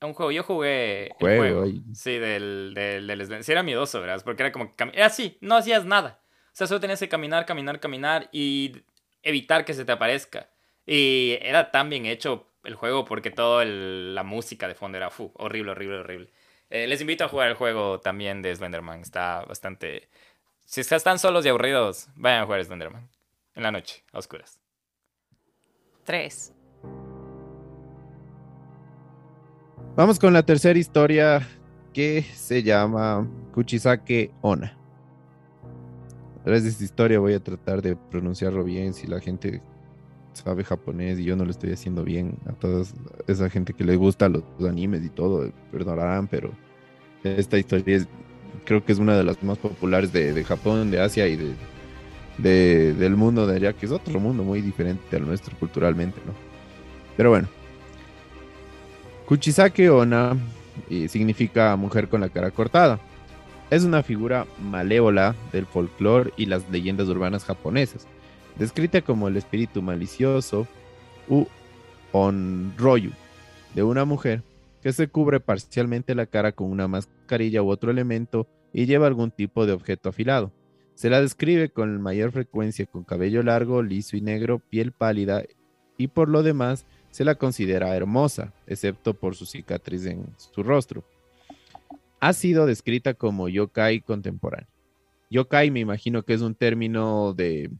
Un juego, yo jugué el juego. Sí, del, del, del Sí, era miedoso, ¿verdad? Porque era como. Era así, no hacías nada. O sea, solo tenías que caminar, caminar, caminar y evitar que se te aparezca. Y era tan bien hecho el juego porque toda la música de fondo era fu, horrible, horrible, horrible. Eh, les invito a jugar el juego también de Slenderman. Está bastante. Si están solos y aburridos, vayan a jugar Slenderman. En la noche, a oscuras. 3. Vamos con la tercera historia que se llama Kuchisake Ona. A través de esta historia voy a tratar de pronunciarlo bien si la gente sabe japonés y yo no lo estoy haciendo bien a toda esa gente que le gusta los, animes y todo, perdonarán, pero esta historia es, creo que es una de las más populares de, de Japón, de Asia y de, del mundo de allá, que es otro mundo muy diferente al nuestro culturalmente, ¿no? Pero bueno. Kuchisake Ona significa mujer con la cara cortada. Es una figura malévola del folclore y las leyendas urbanas japonesas, descrita como el espíritu malicioso u de una mujer que se cubre parcialmente la cara con una mascarilla u otro elemento y lleva algún tipo de objeto afilado. Se la describe con mayor frecuencia con cabello largo, liso y negro, piel pálida y por lo demás se la considera hermosa, excepto por su cicatriz en su rostro. Ha sido descrita como yokai contemporáneo. Yokai me imagino que es un término de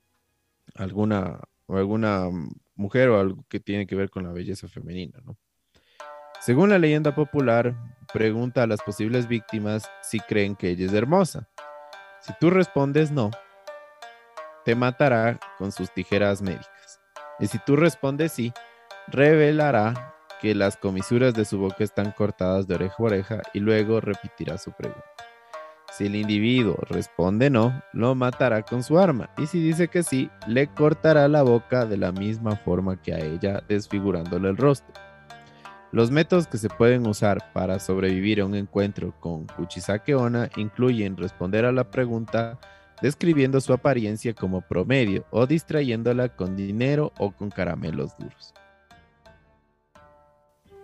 alguna, alguna mujer o algo que tiene que ver con la belleza femenina, ¿no? Según la leyenda popular, pregunta a las posibles víctimas si creen que ella es hermosa. Si tú respondes no, te matará con sus tijeras médicas. Y si tú respondes sí, revelará que las comisuras de su boca están cortadas de oreja a oreja y luego repetirá su pregunta. Si el individuo responde no, lo matará con su arma. Y si dice que sí, le cortará la boca de la misma forma que a ella, desfigurándole el rostro. Los métodos que se pueden usar para sobrevivir a un encuentro con Kuchisake Ona incluyen responder a la pregunta describiendo su apariencia como promedio o distrayéndola con dinero o con caramelos duros.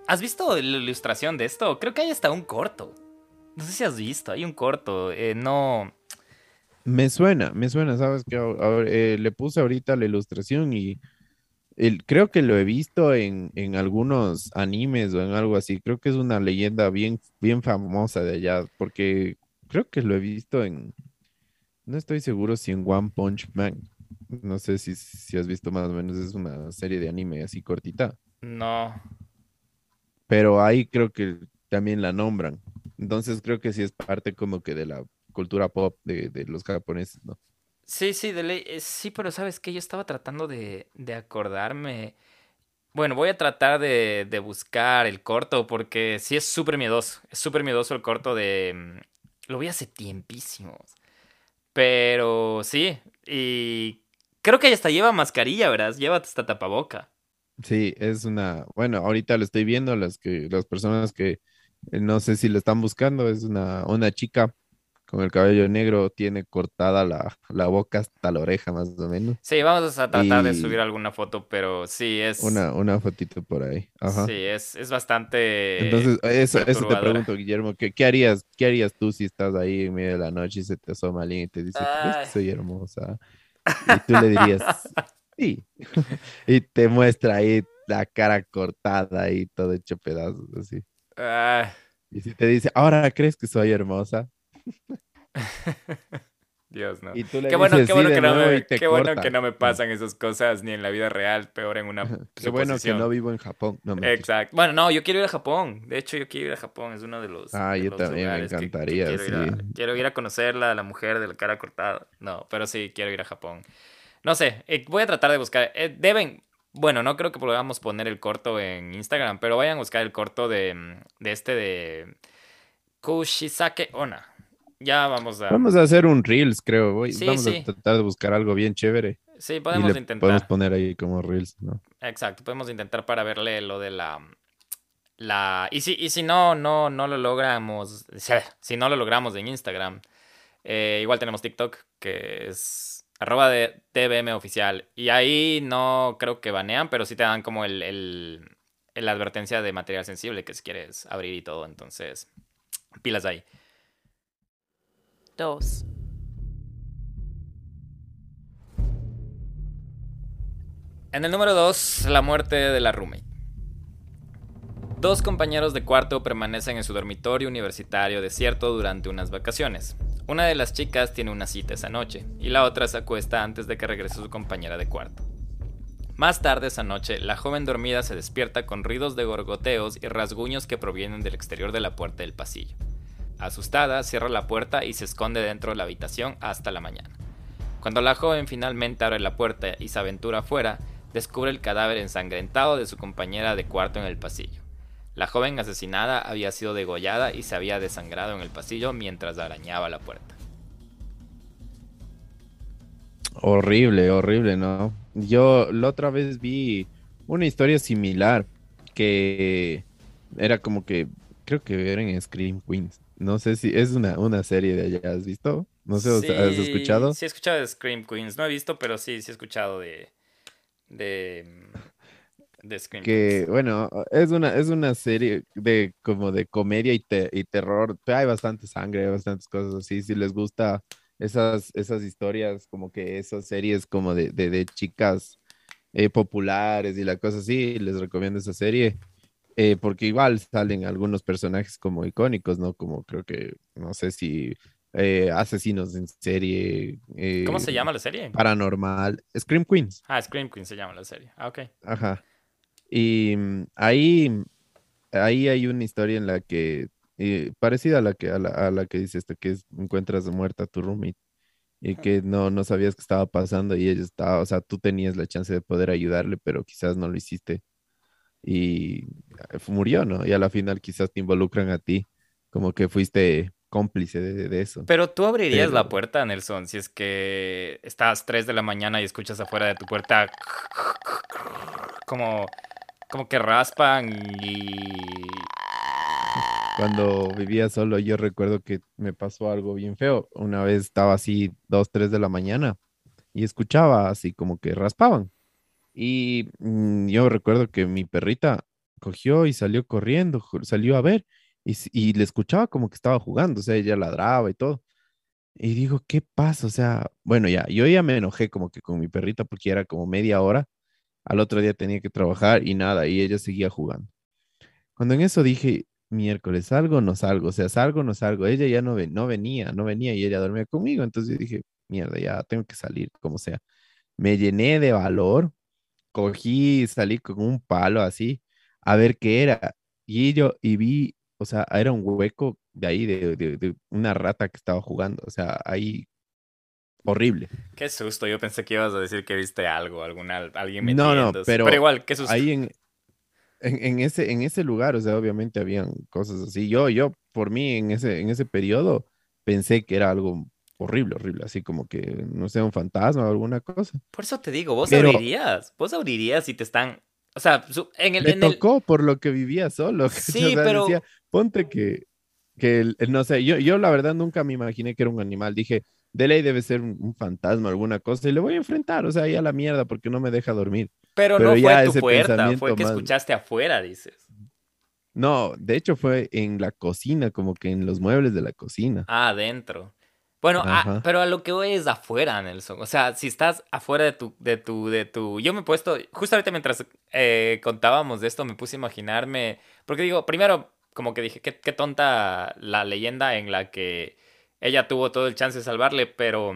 ¿Has visto la ilustración de esto? Creo que hay hasta un corto. No sé si has visto, hay un corto. Eh, no. Me suena, me suena, sabes que eh, le puse ahorita la ilustración y creo que lo he visto en, algunos animes o en algo así. Creo que es una leyenda bien, bien famosa de allá, porque creo que lo he visto en. No estoy seguro si en One Punch Man. No sé si, si has visto más o menos, es una serie de anime así cortita. No. Pero ahí creo que también la nombran. Entonces creo que sí es parte como que de la cultura pop de, de los japoneses, ¿no? Sí, sí, de ley. Eh, sí, pero ¿sabes qué? Yo estaba tratando de, acordarme. Bueno, voy a tratar de, de buscar el corto porque sí es súper miedoso. Es súper miedoso el corto de... Mm, lo vi hace tiempísimos. Pero sí, y creo que hasta lleva mascarilla, ¿verdad? Lleva hasta tapaboca. Sí, es una... Bueno, ahorita lo estoy viendo, las, que, las personas que eh, no sé si lo están buscando, es una, una chica con el cabello negro, tiene cortada la, la, boca hasta la oreja más o menos. Sí, vamos a tratar de subir alguna foto, pero sí es... Una, una fotito por ahí. Ajá. Sí, es, es bastante... Entonces, eso, eso te pregunto, Guillermo, ¿qué, ¿qué, harías, ¿qué harías tú si estás ahí en medio de la noche y se te asoma alguien y te dice, ¿crees que soy hermosa? Y tú le dirías, sí. y te muestra ahí la cara cortada y todo hecho pedazos, así. Y si te dice, ahora crees que soy hermosa. Dios, no. qué bueno, qué bueno, que, no me, qué bueno que no me pasan esas cosas ni en la vida real, peor en una Qué bueno que no vivo en Japón. Exacto. Bueno, no, yo quiero ir a Japón. De hecho, yo quiero ir a Japón. Es uno de los. Ah, yo también me encantaría. quiero, ir a, quiero, ir a, conocerla, la mujer de la cara cortada. No, pero sí, quiero ir a Japón. No sé, eh, voy a tratar de buscar. Eh, deben. Bueno, no creo que podamos poner el corto en Instagram, pero vayan a buscar el corto de, de este de Kushisake Ona ya vamos a. Vamos a hacer un Reels, creo. vamos a tratar de buscar algo bien chévere. Sí, podemos intentar. Podemos poner ahí como Reels, ¿no? Exacto, podemos intentar para verle lo de la. La. Y si, y si no, no, no lo logramos. Si no lo logramos en Instagram. Eh, igual tenemos TikTok, que es arroba de TVM oficial. Y ahí no creo que banean, pero sí te dan como el, el, la advertencia de material sensible que si quieres abrir y todo. Entonces, pilas ahí. En el número 2, la muerte de la roommate. Dos compañeros de cuarto permanecen en su dormitorio universitario desierto durante unas vacaciones. Una de las chicas tiene una cita esa noche y la otra se acuesta antes de que regrese su compañera de cuarto. Más tarde esa noche, la joven dormida se despierta con ruidos de gorgoteos y rasguños que provienen del exterior de la puerta del pasillo. Asustada, cierra la puerta y se esconde dentro de la habitación hasta la mañana. Cuando la joven finalmente abre la puerta y se aventura afuera, descubre el cadáver ensangrentado de su compañera de cuarto en el pasillo. La joven asesinada había sido degollada y se había desangrado en el pasillo mientras arañaba la puerta. Horrible, horrible, ¿no? Yo la otra vez vi una historia similar que era como que creo que era en Scream Queens no sé si es una, una serie de allá, ¿has visto? No sé, ¿has escuchado? Sí, he escuchado de Scream Queens. No he visto, pero sí, sí he escuchado de. de. de Scream que, bueno, es una, es una serie de como de comedia y, y terror. Hay bastante sangre, hay bastantes cosas así. Si les gusta esas, esas historias, como que esas series como de, de, chicas eh, populares y la cosa así, les recomiendo esa serie. Eh, porque igual salen algunos personajes como icónicos, ¿no? Como creo que, no sé si eh, asesinos en serie. ¿Cómo se eh, llama la serie? Paranormal. Scream Queens. Ah, Scream Queens se llama la serie. Ah, ok. Ajá. Y mm, ahí, ahí hay una historia en la que, parecida a la que, a la, que dice esto, que encuentras muerta a tu roommate y que no, no sabías qué estaba pasando y ella estaba, o sea, tú tenías la chance de poder ayudarle, pero quizás no lo hiciste y eh, murió, ¿no? Y a la final quizás te involucran a ti, como que fuiste cómplice de, eso. Pero tú abrirías la puerta, Nelson, si es que estás 3 de la mañana y escuchas afuera de tu puerta como, como que raspan y... Cuando vivía solo, yo recuerdo que me pasó algo bien feo. Una vez estaba así 2, 3 de la mañana y escuchaba así como que raspaban. Y mm, yo recuerdo que mi perrita cogió y salió corriendo, salió a ver y, le escuchaba como que estaba jugando, o sea, ella ladraba y todo. Y digo, ¿qué pasa? O sea, bueno, ya, yo ya me enojé como que con mi perrita porque era como media hora. Al otro día tenía que trabajar y nada, y ella seguía jugando. Cuando en eso dije, miércoles, salgo no salgo, o sea, salgo no salgo, ella ya no, no venía, no venía y ella dormía conmigo, entonces dije, mierda, ya tengo que salir, como sea. Me llené de valor, cogí, salí con un palo así, a ver qué era. Y yo, y vi, o sea, era un hueco de ahí, de, una rata que estaba jugando. O sea, ahí, horrible. Qué susto, yo pensé que ibas a decir que viste algo, alguna, alguien metiéndose. No, no, pero, igual, qué susto. Ahí en, en, ese, en ese lugar, o sea, obviamente habían cosas así. Yo, yo, por mí, en ese, en ese periodo, pensé que era algo horrible, horrible, así como que no sea un fantasma o alguna cosa. Por eso te digo, vos abrirías, vos abrirías si te están, o sea, en el... Me tocó por lo que vivía solo. Sí, pero... Decía, ponte que, que, no sé, yo, yo la verdad nunca me imaginé que era un animal. Dije, de ley debe ser un, fantasma o alguna cosa y le voy a enfrentar, o sea, ahí a la mierda porque no me deja dormir. Pero, no fue tu puerta, fue que escuchaste afuera, dices. No, de hecho fue en la cocina, como que en los muebles de la cocina. Ah, adentro. Bueno, ah, pero a lo que voy es afuera, Nelson. O sea, si estás afuera de tu, de tu, de tu. Yo me he puesto, justamente mientras eh, contábamos de esto, me puse a imaginarme. Porque digo, primero, como que dije, qué, qué tonta la leyenda en la que ella tuvo todo el chance de salvarle, pero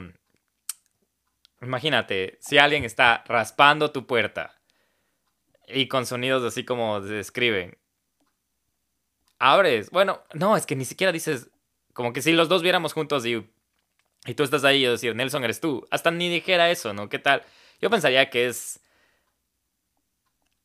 imagínate, si alguien está raspando tu puerta y con sonidos así como describen, abres, bueno, no, es que ni siquiera dices, como que si los dos viéramos juntos y, y tú estás ahí y decir, Nelson eres tú, hasta ni dijera eso, ¿no? ¿Qué tal? Yo pensaría que es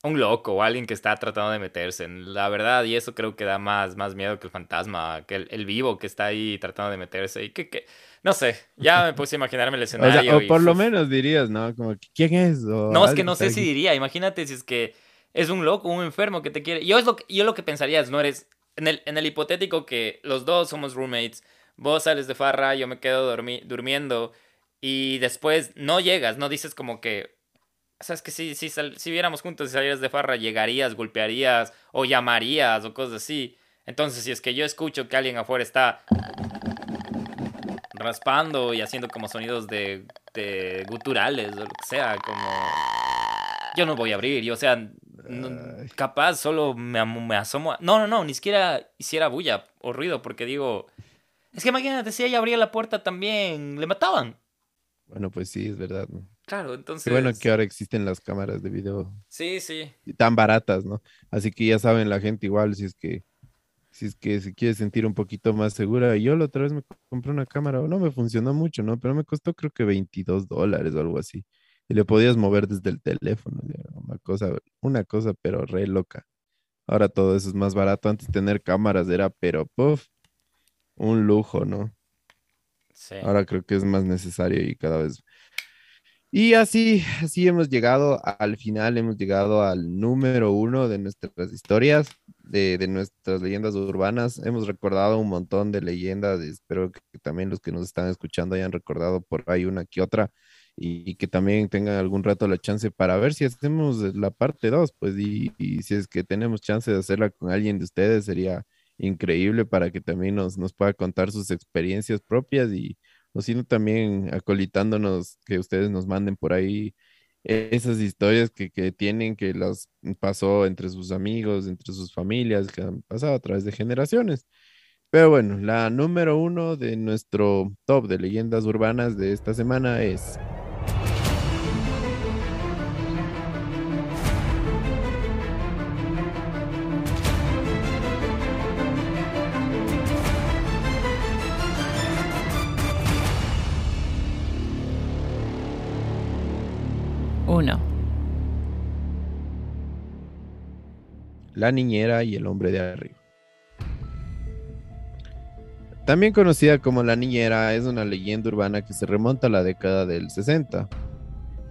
un loco o alguien que está tratando de meterse. La verdad, y eso creo que da más, más miedo que el fantasma, que el, vivo que está ahí tratando de meterse. Y que, que no sé, ya me puse a imaginarme el escenario. o, por lo menos dirías, ¿no? Como, ¿quién es? no, es que no sé si diría. Imagínate si es que es un loco, un enfermo que te quiere. Yo, es lo que, yo lo que pensaría es, no eres. En el, en el hipotético que los dos somos roommates, vos sales de farra, yo me quedo durmiendo. Y después no llegas, no dices como que, o sea, es que si, si, si viéramos juntos y salieras de farra, llegarías, golpearías o llamarías o cosas así. Entonces, si es que yo escucho que alguien afuera está raspando y haciendo como sonidos de, de guturales o lo que sea, como... Yo no voy a abrir, yo, o sea, capaz solo me, me asomo... No, no, no, ni siquiera hiciera bulla o ruido, porque digo... Es que imagínate, si ella abría la puerta también, le mataban. Bueno, pues sí, es verdad. Claro, entonces. Qué bueno que ahora existen las cámaras de video. Sí, sí. Tan baratas, ¿no? Así que ya saben la gente igual si es que si es que se quiere sentir un poquito más segura. Yo la otra vez me compré una cámara, no me funcionó mucho, ¿no? Pero me costó creo que 22 dólares o algo así. Y le podías mover desde el teléfono. Una cosa, una cosa, pero re loca. Ahora todo eso es más barato. Antes tener cámaras era, pero puff, un lujo, ¿no? Sí. Ahora creo que es más necesario y cada vez y así, así hemos llegado al final, hemos llegado al número uno de nuestras historias, de, nuestras leyendas urbanas. Hemos recordado un montón de leyendas, espero que también los que nos están escuchando hayan recordado por ahí una que otra y, que también tengan algún rato la chance para ver si hacemos la parte dos, pues y, y, si es que tenemos chance de hacerla con alguien de ustedes, sería increíble para que también nos, nos pueda contar sus experiencias propias y o sino también acolitándonos que ustedes nos manden por ahí esas historias que, tienen, que las pasó entre sus amigos, entre sus familias, que han pasado a través de generaciones. Pero bueno, la número uno de nuestro top de leyendas urbanas de esta semana es 1. La niñera y el hombre de arriba. También conocida como La Niñera, es una leyenda urbana que se remonta a la década del 60,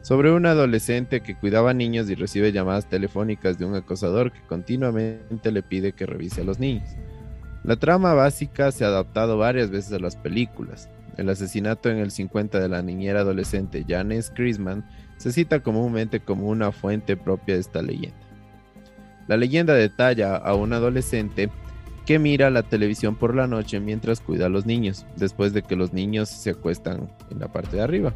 sobre una adolescente que cuidaba niños y recibe llamadas telefónicas de un acosador que continuamente le pide que revise a los niños. La trama básica se ha adaptado varias veces a las películas. El asesinato en el 50 de la niñera adolescente Janice Chrisman se cita comúnmente como una fuente propia de esta leyenda. La leyenda detalla a un adolescente que mira la televisión por la noche mientras cuida a los niños, después de que los niños se acuestan en la parte de arriba.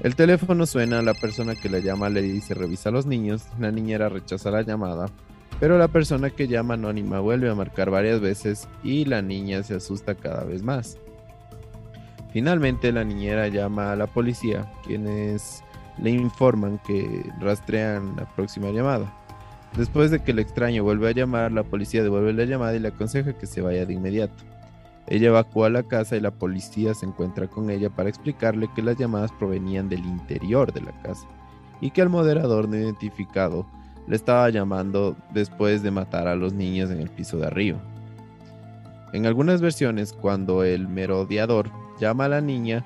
El teléfono suena, la persona que la llama le dice revisa a los niños, la niñera rechaza la llamada, pero la persona que llama anónima vuelve a marcar varias veces y la niña se asusta cada vez más. Finalmente la niñera llama a la policía, quienes le informan que rastrean la próxima llamada. Después de que el extraño vuelve a llamar, la policía devuelve la llamada y le aconseja que se vaya de inmediato. Ella evacúa la casa y la policía se encuentra con ella para explicarle que las llamadas provenían del interior de la casa y que el moderador no identificado le estaba llamando después de matar a los niños en el piso de arriba. En algunas versiones, cuando el merodeador llama a la niña,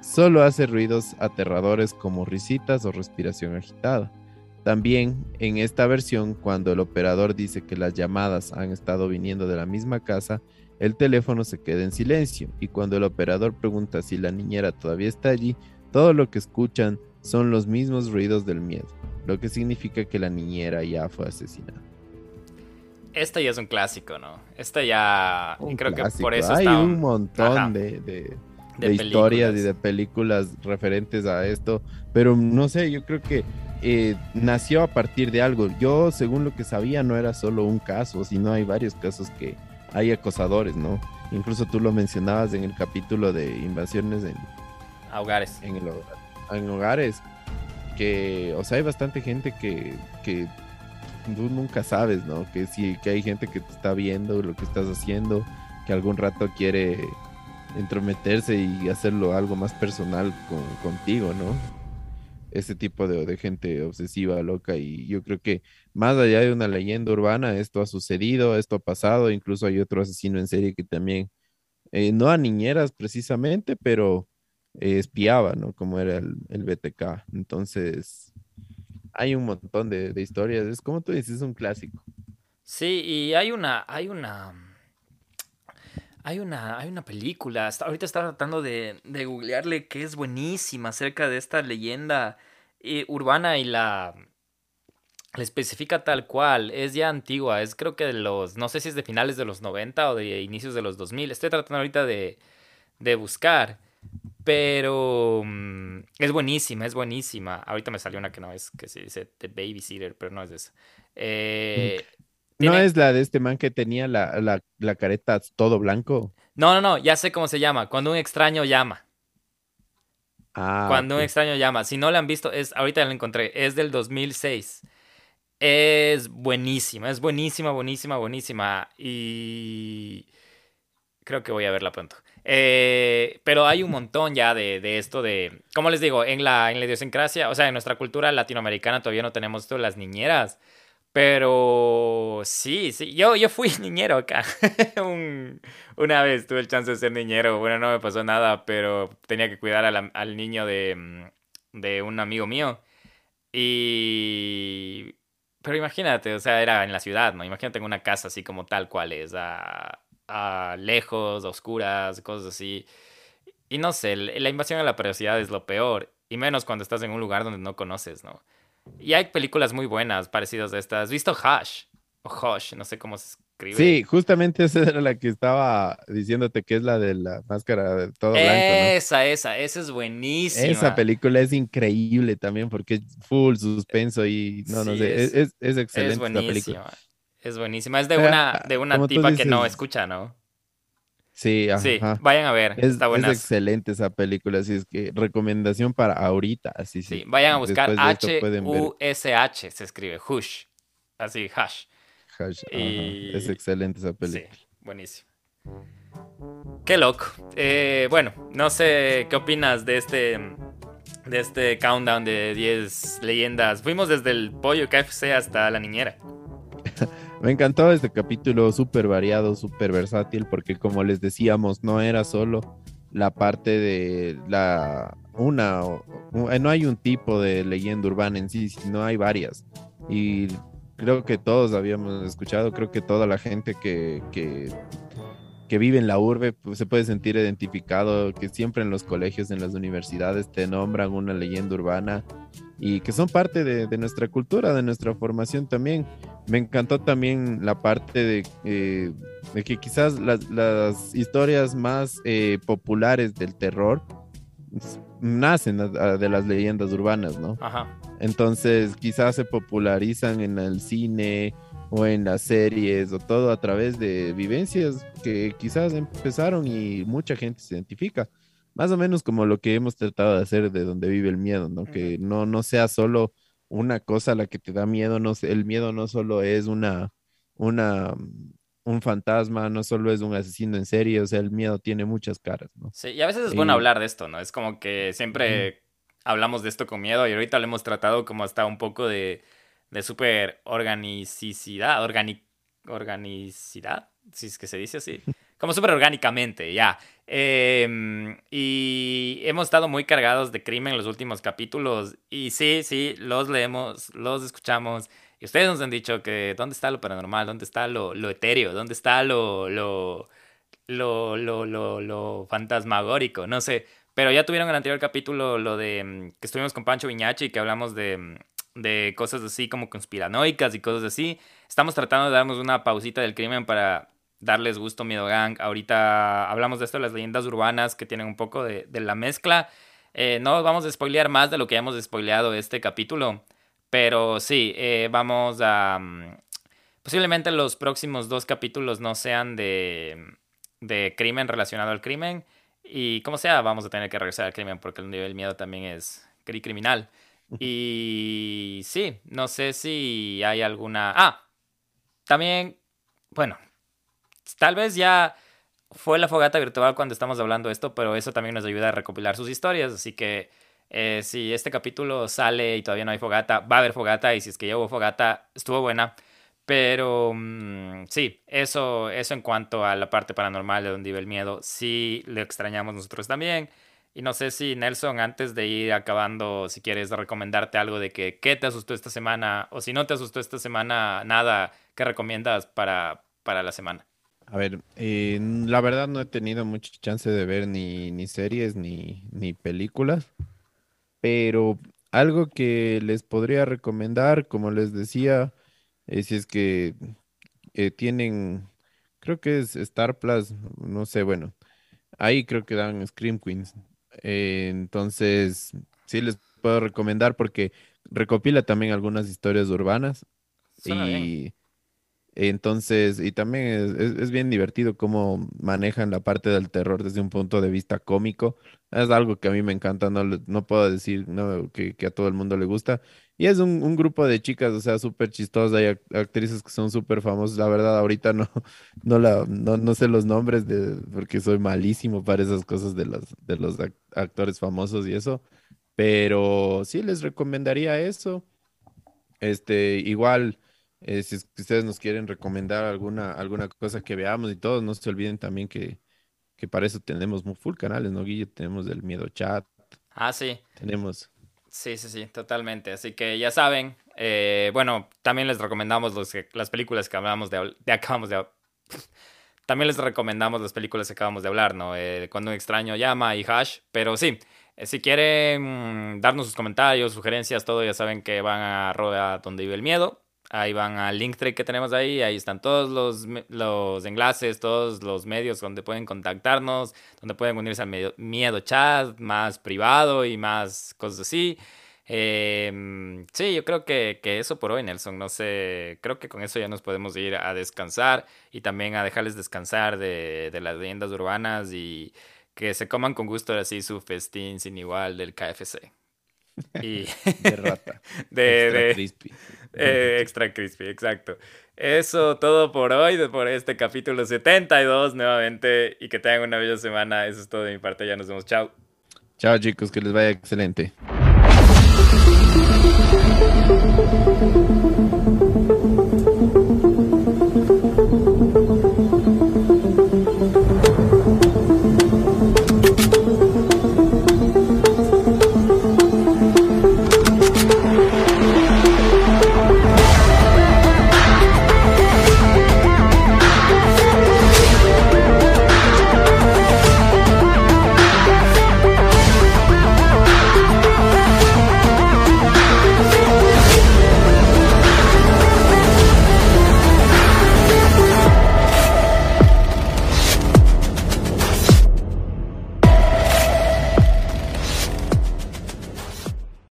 Solo hace ruidos aterradores como risitas o respiración agitada. También en esta versión, cuando el operador dice que las llamadas han estado viniendo de la misma casa, El teléfono se queda en silencio y cuando el operador pregunta si la niñera todavía está allí, todo lo que escuchan son los mismos ruidos del miedo, lo que significa que la niñera ya fue asesinada. Este ya es un clásico, ¿no? Este ya... creo que por eso Hay un montón de, historias y de películas referentes a esto, pero no sé, yo creo que eh, nació a partir de algo. Yo, según lo que sabía, no era solo un caso, sino hay varios casos que hay acosadores, ¿no? Incluso tú lo mencionabas en el capítulo de invasiones en hogares. En, en hogares. Que, o sea, hay bastante gente que, que tú nunca sabes, ¿no? Que sí, que hay gente que te está viendo lo que estás haciendo, que algún rato quiere entrometerse y hacerlo algo más personal con, contigo, ¿no? Ese tipo de, de, gente obsesiva, loca, y yo creo que más allá de una leyenda urbana, esto ha sucedido, esto ha pasado, incluso hay otro asesino en serie que también, eh, no a niñeras precisamente, pero eh, espiaba, ¿no? Como era el, el BTK. Entonces, hay un montón de, historias. Es como tú dices, es un clásico. Sí, y hay una, hay una, hay una, hay una película. ahorita estaba tratando de, de, googlearle que es buenísima acerca de esta leyenda eh, urbana y la, la especifica tal cual. Es ya antigua. Es creo que de los, no sé si es de finales de los 90 o de inicios de los 2000. Estoy tratando ahorita de, de buscar. Pero mm, es buenísima, es buenísima. Ahorita me salió una que no es, que se dice The Babysitter, pero no es de eso. ¿No es la de este man que tenía la, la, careta todo blanco? No, no, no, ya sé cómo se llama. Cuando un extraño llama. Ah, Cuando un extraño llama. Si no la han visto, es, ahorita la encontré. Es del 2006. Es buenísima, es buenísima, buenísima, buenísima. Y creo que voy a verla pronto. Eh, pero hay un montón ya de, de, esto de, como les digo, en la, en la idiosincrasia, o sea, en nuestra cultura latinoamericana todavía no tenemos esto de las niñeras. Pero sí, sí, yo, yo fui niñero acá. una vez tuve el chance de ser niñero. Bueno, no me pasó nada, pero tenía que cuidar al niño de, mm, de un amigo mío. Y... Pero imagínate, o sea, era en la ciudad, ¿no? Imagínate en una casa así como tal cual es, a a lejos, oscuras, cosas así. Y no sé, la invasión a la privacidad es lo peor. Y menos cuando estás en un lugar donde no conoces, ¿no? Y hay películas muy buenas parecidas a estas. ¿Has visto Hush? O Hush, no sé cómo se escribe. Sí, justamente esa era la que estaba diciéndote que es la de la máscara de todo blanco. Esa, esa, esa es buenísima. Esa película es increíble también porque es full suspenso y no, no sé, es, es, es excelente la película. Es buenísima. Es de una, de una tipa que no escucha, ¿no? Sí, ajá. Sí, vayan a ver. Es, está buena. Es excelente esa película, así es que recomendación para ahorita, así sí. Sí, vayan a buscar H-U-S-H, se escribe, Hush. Así, Hush. Hush, es excelente esa película. Sí, buenísimo. Qué loco. Eh, bueno, no sé qué opinas de este de este countdown de 10 leyendas. Fuimos desde el pollo KFC hasta la niñera. Me encantó este capítulo, súper variado, súper versátil, porque como les decíamos, no era solo la parte de la una, eh, no hay un tipo de leyenda urbana en sí, sino hay varias. Y creo que todos habíamos escuchado, creo que toda la gente que, que, vive en la urbe pues, se puede sentir identificado, que siempre en los colegios, en las universidades te nombran una leyenda urbana y que son parte de, nuestra cultura, de nuestra formación también. Me encantó también la parte de, eh, que quizás las, historias más eh, populares del terror nacen de las leyendas urbanas, ¿no? Ajá. Entonces quizás se popularizan en el cine o en las series o todo a través de vivencias que quizás empezaron y mucha gente se identifica más o menos como lo que hemos tratado de hacer de donde vive el miedo, ¿no? Que no, no sea solo una cosa la que te da miedo, no el miedo no solo es una, una, un fantasma, no solo es un asesino en serie, o sea, el miedo tiene muchas caras, ¿no? Sí, y a veces es bueno hablar de esto, ¿no? Es como que siempre hablamos de esto con miedo y ahorita lo hemos tratado como hasta un poco de, de súper organicidad, organicidad, si es que se dice así. como súper orgánicamente, ya. Em, y hemos estado muy cargados de crimen en los últimos capítulos. Y sí, sí, los leemos, los escuchamos. Y ustedes nos han dicho que dónde está lo paranormal, dónde está lo, lo etéreo, dónde está lo, lo, lo, lo, lo, lo fantasmagórico, no sé. Pero ya tuvieron en el anterior capítulo lo de mm, que estuvimos con Pancho Viñachi, que hablamos de, mm, de cosas así como conspiranoicas y cosas así. Estamos tratando de darnos una pausita del crimen para darles gusto Miedo Gang. Ahorita hablamos de esto, las leyendas urbanas que tienen un poco de, de la mezcla. Eh, no vamos a spoilear más de lo que ya hemos spoileado este capítulo. Pero sí, eh, vamos a... Mm, posiblemente los próximos dos capítulos no sean de, de crimen relacionado al crimen. Y como sea, vamos a tener que regresar al crimen porque el nivel miedo también es criminal. Y sí, no sé si hay alguna... Ah, también, bueno, tal vez ya fue la fogata virtual cuando estamos hablando de esto, pero eso también nos ayuda a recopilar sus historias. Así que eh, si este capítulo sale y todavía no hay fogata, va a haber fogata. Y si es que ya hubo fogata, estuvo buena. Pero mm, sí, eso, eso en cuanto a la parte paranormal de donde vive el miedo, sí lo extrañamos nosotros también. Y no sé si Nelson, antes de ir acabando, si quieres recomendarte algo de que qué te asustó esta semana, o si no te asustó esta semana, nada, ¿qué recomiendas para, para la semana? A ver, eh, la verdad no he tenido mucha chance de ver ni, ni series ni, ni películas, pero algo que les podría recomendar, como les decía, eh, si es que eh, tienen, creo que es Star Plus, no sé, bueno, ahí creo que dan Scream Queens. Eh, entonces, sí les puedo recomendar porque recopila también algunas historias urbanas y entonces, y también es, bien divertido cómo manejan la parte del terror desde un punto de vista cómico. Es algo que a mí me encanta, no, no puedo decir no, que, a todo el mundo le gusta. Y es un, grupo de chicas, o sea, súper chistosas. Hay actrices que son súper famosas. La verdad, ahorita no, no, la, no, sé los nombres de, porque soy malísimo para esas cosas de los, de los actores famosos y eso. Pero sí les recomendaría eso. Este, igual eh, si ustedes nos quieren recomendar alguna, alguna cosa que veamos y todos, no se olviden también que, que para eso tenemos full canales, ¿no, Guille? Tenemos el Miedo Chat. Ah, sí. Tenemos. Sí, sí, sí, totalmente. Así que ya saben, eh, bueno, también les recomendamos los las películas que hablamos de, de acabamos de también les recomendamos las películas que acabamos de hablar, ¿no? Eh, Cuando un extraño llama y Hash, pero sí, si quieren darnos sus comentarios, sugerencias, todo, ya saben que van a Roda donde vive el miedo. Ahí van al link que tenemos ahí, ahí están todos los, los enlaces, todos los medios donde pueden contactarnos, donde pueden unirse al miedo chat más privado y más cosas así. Em, sí, yo creo que, que, eso por hoy, Nelson. No sé, creo que con eso ya nos podemos ir a descansar y también a dejarles descansar de, de las leyendas urbanas y que se coman con gusto así su festín sin igual del KFC. Y de rata. de, extra crispy. Eh, extra crispy, exacto. Eso todo por hoy, por este capítulo 72 nuevamente. Y que tengan una bella semana. Eso es todo de mi parte. Ya nos vemos. Chao. Chao chicos, que les vaya excelente.